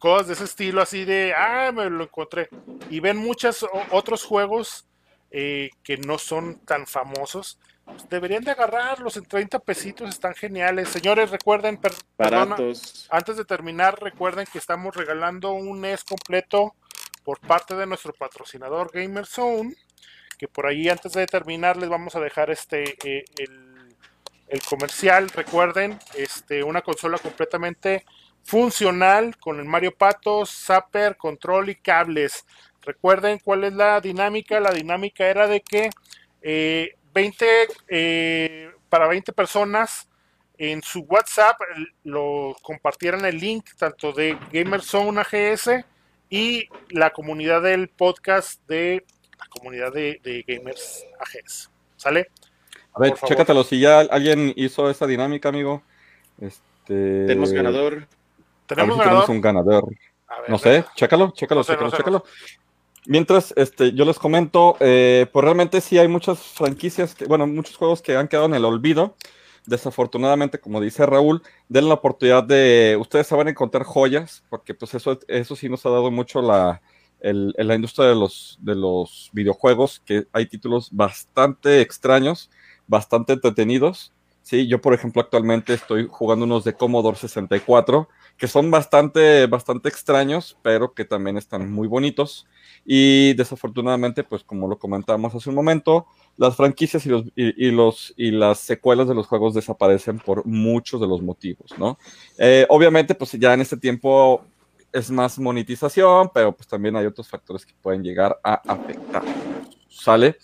cosas de ese estilo, así de, ah, me lo encontré. Y ven muchos otros juegos eh, que no son tan famosos. pues deberían de agarrarlos en 30 pesitos, están geniales. Señores, recuerden, per- perdona, antes de terminar, recuerden que estamos regalando un NES completo por parte de nuestro patrocinador GamerZone. Que por ahí, antes de terminar, les vamos a dejar este eh, el, el comercial. Recuerden, este, una consola completamente funcional con el Mario Patos, Zapper, control y cables. Recuerden cuál es la dinámica. La dinámica era de que eh, 20 eh, para 20 personas en su WhatsApp lo compartieran el link tanto de Gamerzone AGS y la comunidad del podcast de la comunidad de, de gamers ajenos. ¿Sale? A ver, chécatelo. Si ya alguien hizo esa dinámica, amigo. Este, Tenemos ganador. A ver Tenemos si ganador. tenemos un ganador. A ver, No sé, chécalo, chécalo, No sé, chécalo, no sé, chécalo. Mientras, este, yo les comento, eh, pues realmente sí hay muchas franquicias, que, bueno, muchos juegos que han quedado en el olvido. Desafortunadamente, como dice Raúl, den la oportunidad de, ustedes a encontrar joyas, porque pues eso, eso sí nos ha dado mucho la, el- en la industria de los, de los videojuegos, que hay títulos bastante extraños, bastante entretenidos. Sí, yo por ejemplo actualmente estoy jugando unos de Commodore 64 que son bastante, bastante extraños, pero que también están muy bonitos. Y desafortunadamente, pues como lo comentábamos hace un momento, las franquicias y, los, y, y los, y las secuelas de los juegos desaparecen por muchos de los motivos, ¿no? Eh, obviamente, pues ya en este tiempo es más monetización, pero pues también hay otros factores que pueden llegar a afectar. ¿Sale?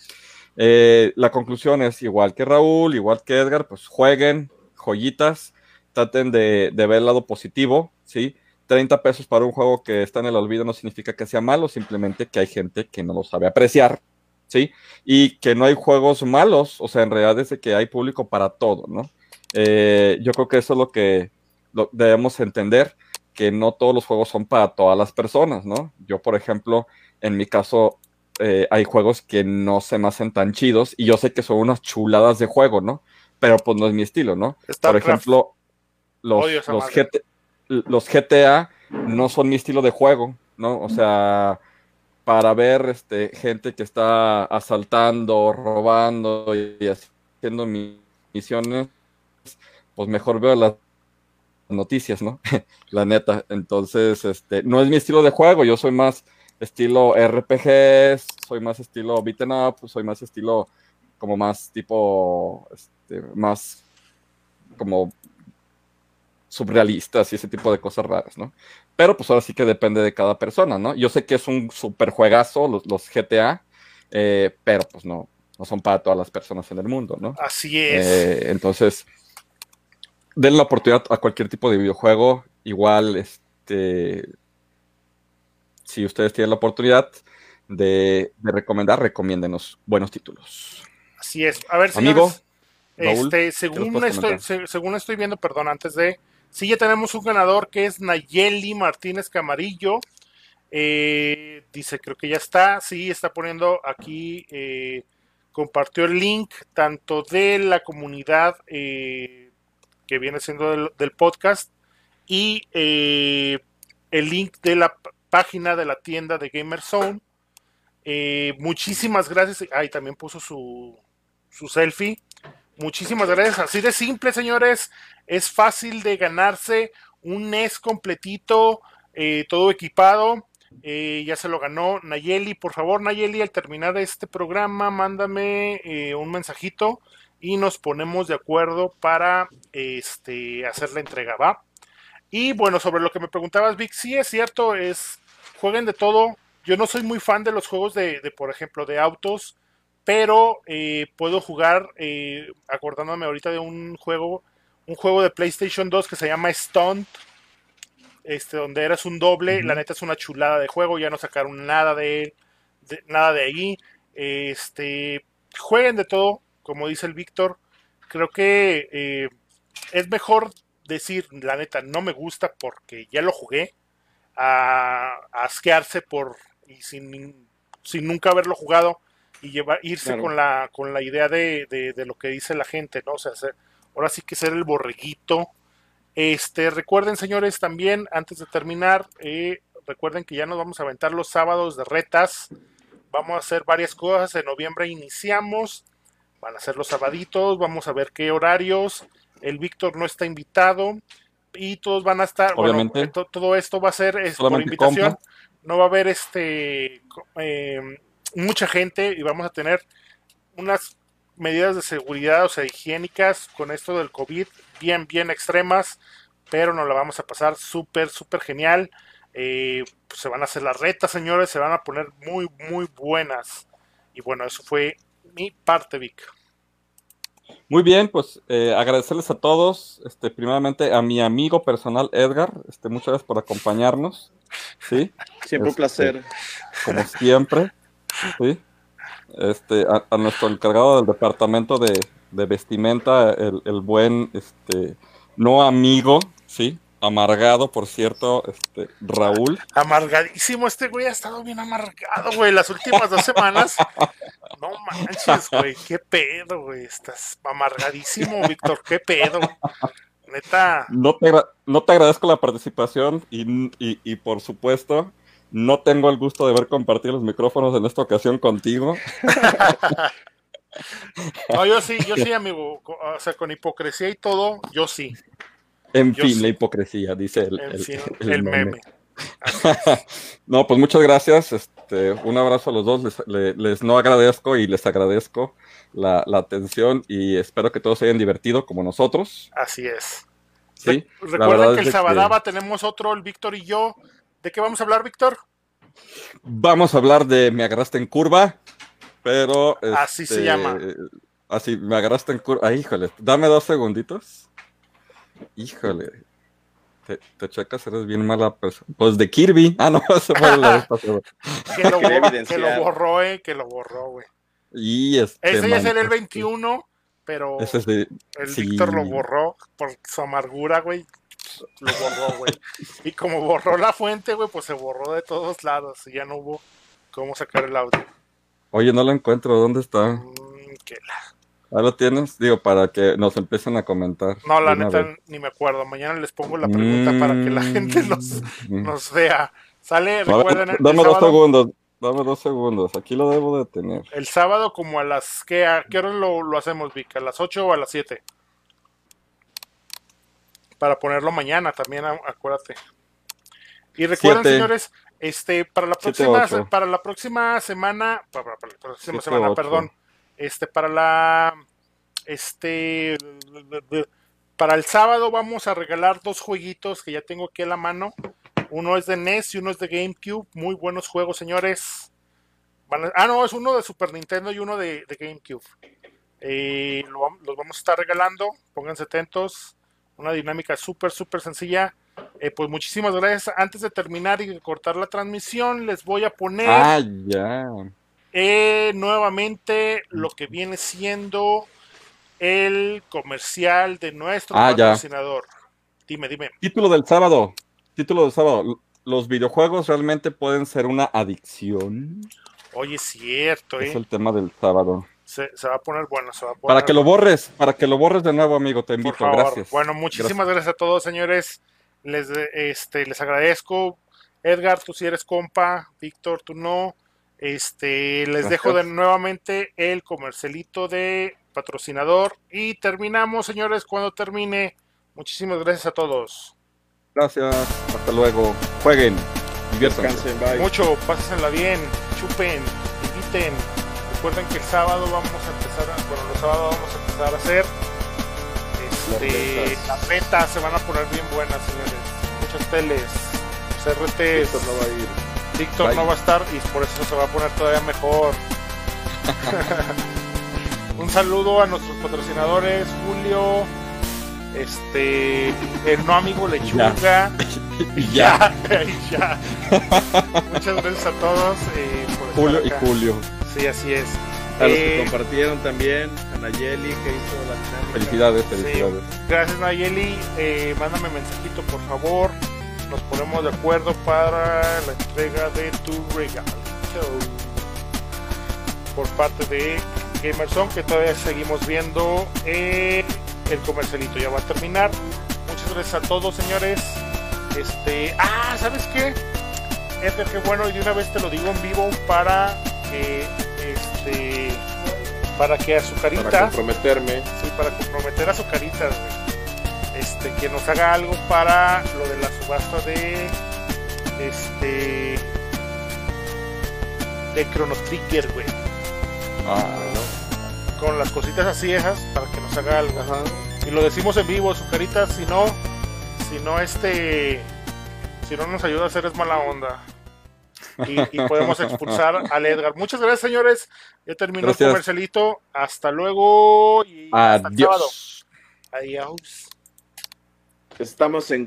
Eh, la conclusión es igual que Raúl, igual que Edgar, pues jueguen joyitas, traten de, ver el lado positivo, ¿sí? 30 pesos para un juego que está en el olvido no significa que sea malo, simplemente que hay gente que no lo sabe apreciar, ¿sí? Y que no hay juegos malos, o sea, en realidad es que hay público para todo, ¿no? Eh, yo creo que eso es lo que debemos entender, que no todos los juegos son para todas las personas, ¿no? Yo, por ejemplo, en mi caso, eh, hay juegos que no se me hacen tan chidos y yo sé que son unas chuladas de juego, ¿no? Pero pues no es mi estilo, ¿no? Por ejemplo, los, los. GT los GTA no son mi estilo de juego, ¿no? O sea, para ver este, gente que está asaltando, robando y haciendo mi- misiones, pues mejor veo las noticias, ¿no? La neta. Entonces, este, no es mi estilo de juego, yo soy más estilo RPG, soy más estilo beaten up, soy más estilo como más tipo, este, más como surrealistas y ese tipo de cosas raras, ¿no? Pero pues ahora sí que depende de cada persona, ¿no? Yo sé que es un super juegazo los, los GTA, eh, pero pues no, no son para todas las personas en el mundo, ¿no? Así es. Eh, entonces, den la oportunidad a cualquier tipo de videojuego. Igual, este, si ustedes tienen la oportunidad de, de recomendar, recomiéndenos buenos títulos. Así es. A ver, Amigo, señores, Raúl, este, ¿qué según, estoy, según estoy viendo, perdón, antes de. Sí, ya tenemos un ganador que es Nayeli Martínez Camarillo. Eh, dice, creo que ya está. Sí, está poniendo aquí. eh, compartió el link tanto de la comunidad eh, que viene siendo del, del podcast y eh, el link de la página de la tienda de Gamerzone. Eh, muchísimas gracias. Ahí también puso su, su selfie. Muchísimas gracias. Así de simple, señores. Es fácil de ganarse un NES completito, eh, todo equipado. Eh, ya se lo ganó Nayeli. Por favor, Nayeli, al terminar este programa, mándame un mensajito y nos ponemos de acuerdo para este, hacer la entrega, ¿va? Y bueno, sobre lo que me preguntabas, Vic, sí es cierto, es jueguen de todo. Yo no soy muy fan de los juegos de, de, por ejemplo, de autos, pero eh, puedo jugar, eh, acordándome ahorita de un juego, un juego de PlayStation 2 que se llama Stunt, este, donde eras un doble, la neta es una chulada de juego, ya no sacaron nada de él, de- nada de ahí. Este, jueguen de todo, como dice el Víctor. Creo que eh, es mejor decir, la neta, no me gusta porque ya lo jugué, a, a asquearse por y sin, sin nunca haberlo jugado y llevar, irse Claro. con la con la idea de, de- de lo que dice la gente, ¿no? O sea, ser- ahora sí que ser el borreguito. Este, recuerden, señores, también, antes de terminar, eh, recuerden que ya nos vamos a aventar los sábados de retas. Vamos a hacer varias cosas. En noviembre iniciamos. Van a ser los sabaditos. Vamos a ver qué horarios. El Víctor no está invitado. Y todos van a estar. bueno, Obviamente. eh, to- todo esto va a ser es, por Solamente invitación. compra. No va a haber este eh, mucha gente y vamos a tener unas medidas de seguridad, o sea, higiénicas con esto del COVID, bien, bien extremas, pero nos la vamos a pasar súper, súper genial. Eh, pues se van a hacer las retas, señores, se van a poner muy, muy buenas. Y bueno, eso fue mi parte, Vic. Muy bien, pues eh, agradecerles a todos, este, primeramente a mi amigo personal Edgar, este, muchas gracias por acompañarnos, ¿sí? Siempre un Este, placer. Como siempre, ¿sí? este, a, a nuestro encargado del departamento de, de vestimenta, el, el buen, este, no amigo, sí, amargado, por cierto, este, Raúl. Amargadísimo, este güey ha estado bien amargado, güey, las últimas dos semanas. No manches, güey, qué pedo, güey. Estás amargadísimo, Víctor, qué pedo. Neta, No te, no te agradezco la participación y, y, y, por supuesto, no tengo el gusto de ver compartir los micrófonos en esta ocasión contigo. no, yo sí, yo sí, amigo. O sea, con hipocresía y todo, yo sí. En Yo fin, la hipocresía, dice el, el- fin, el el meme. meme. No, pues muchas gracias. Este, un abrazo a los dos. Les, le- les no agradezco y les agradezco la, la atención y espero que todos se hayan divertido como nosotros. Así es. ¿sí? Re- Recuerden que el Sabadaba tenemos otro, el Víctor y yo. ¿De qué vamos a hablar, Víctor? Vamos a hablar de Me agarraste en curva, pero... Así se este, llama. Así, me agarraste en curva. Ay, híjole, dame dos segunditos. Híjole. Te, te checas, eres bien mala persona. Pues de Kirby. Ah, no, eso fue la vez pasada. Que lo, que lo borró, eh, que lo borró, güey. Y este. Ese ya sería el este, 21, pero Ese es de. el sí. Víctor lo borró por su amargura, güey. Lo borró, güey. Y como borró la fuente, güey, pues se borró de todos lados y ya no hubo cómo sacar el audio. Oye, no lo encuentro. ¿Dónde está? Mm, que la- ¿Ah, lo tienes? Digo, para que nos empiecen a comentar. No, la neta vez. ni me acuerdo. Mañana les pongo la pregunta para que la gente nos, Mm. nos vea. Sale, A ver, recuerden, el, dame dos sábado, segundos. Dame dos segundos. Aquí lo debo de tener. el sábado como a las... ¿Qué, a qué hora lo, lo hacemos, Vic? ¿A las 8 o a las 7? Para ponerlo mañana también, acuérdate. Y recuerden, Siete. señores, este, para la próxima, para la próxima semana, para, para- para la próxima Siete, semana, ocho. perdón, este, para la, este, para el sábado vamos a regalar dos jueguitos que ya tengo aquí a la mano. Uno es de NES y uno es de GameCube. Muy buenos juegos, señores. Van a- ah, no, es uno de Super Nintendo y uno de, GameCube. Eh, los vamos a estar regalando. Pónganse atentos. Una dinámica súper, súper sencilla. Eh, pues muchísimas gracias. Antes de terminar y cortar la transmisión, les voy a poner Ah, ya. Eh, nuevamente lo que viene siendo el comercial de nuestro Ah, ya. patrocinador. Dime, dime. Título del sábado. Título del sábado. Los videojuegos realmente pueden ser una adicción. Oye, es cierto, Es ¿eh? el tema del sábado. Se, se va a poner bueno, se va a poner Para que lo borres, para que lo borres de nuevo, amigo, te Por invito. favor. Gracias. Bueno, muchísimas gracias. a todos, señores. Les, este, les agradezco. Edgar, tú sí eres compa. Víctor, tú no. Este, les Gracias. dejo de nuevamente el comercialito de patrocinador. Y terminamos, señores, cuando termine. Muchísimas gracias a todos. Gracias. Hasta luego. Jueguen. Diviértanse. Mucho, pásenla bien, chupen, inviten. Recuerden que el sábado vamos a empezar, a- bueno, los sábados vamos a empezar a hacer este, Las retas se van a poner bien buenas, señores. Muchas teles, CRTs. Víctor no va a ir. Víctor no va a estar y por eso se va a poner todavía mejor. Un saludo a nuestros patrocinadores, Julio, este, el no amigo Lechuga. Y ya. Ya, ya. Muchas gracias a todos eh, por Julio y. Julio. Sí, así es. A los que Eh, compartieron también, a Nayeli que hizo la dinámica. Felicidades, sí, felicidades. gracias Nayeli. Eh, mándame mensajito por favor. Nos ponemos de acuerdo para la entrega de tu regalo. Por parte de Gamerson, que todavía seguimos viendo eh, el comercialito. Ya va a terminar. Muchas gracias a todos, señores. Este, ah, ¿sabes qué? Edgar, qué bueno, y de una vez te lo digo en vivo para que este para que a su carita Para comprometerme. Sí, para comprometer a su carita. Este, que nos haga algo para lo de la subasta de. Este. De Chrono Trigger, güey. Ah, Con las cositas así esas, para que nos haga algo. Ajá. Y lo decimos en vivo, su carita, si no. Si no, este. Si no nos ayuda a hacer es mala onda. Y, y podemos expulsar al Edgar. Muchas gracias, señores. Ya terminó el comercialito. Hasta luego. Y hasta el sábado. Adiós. Estamos en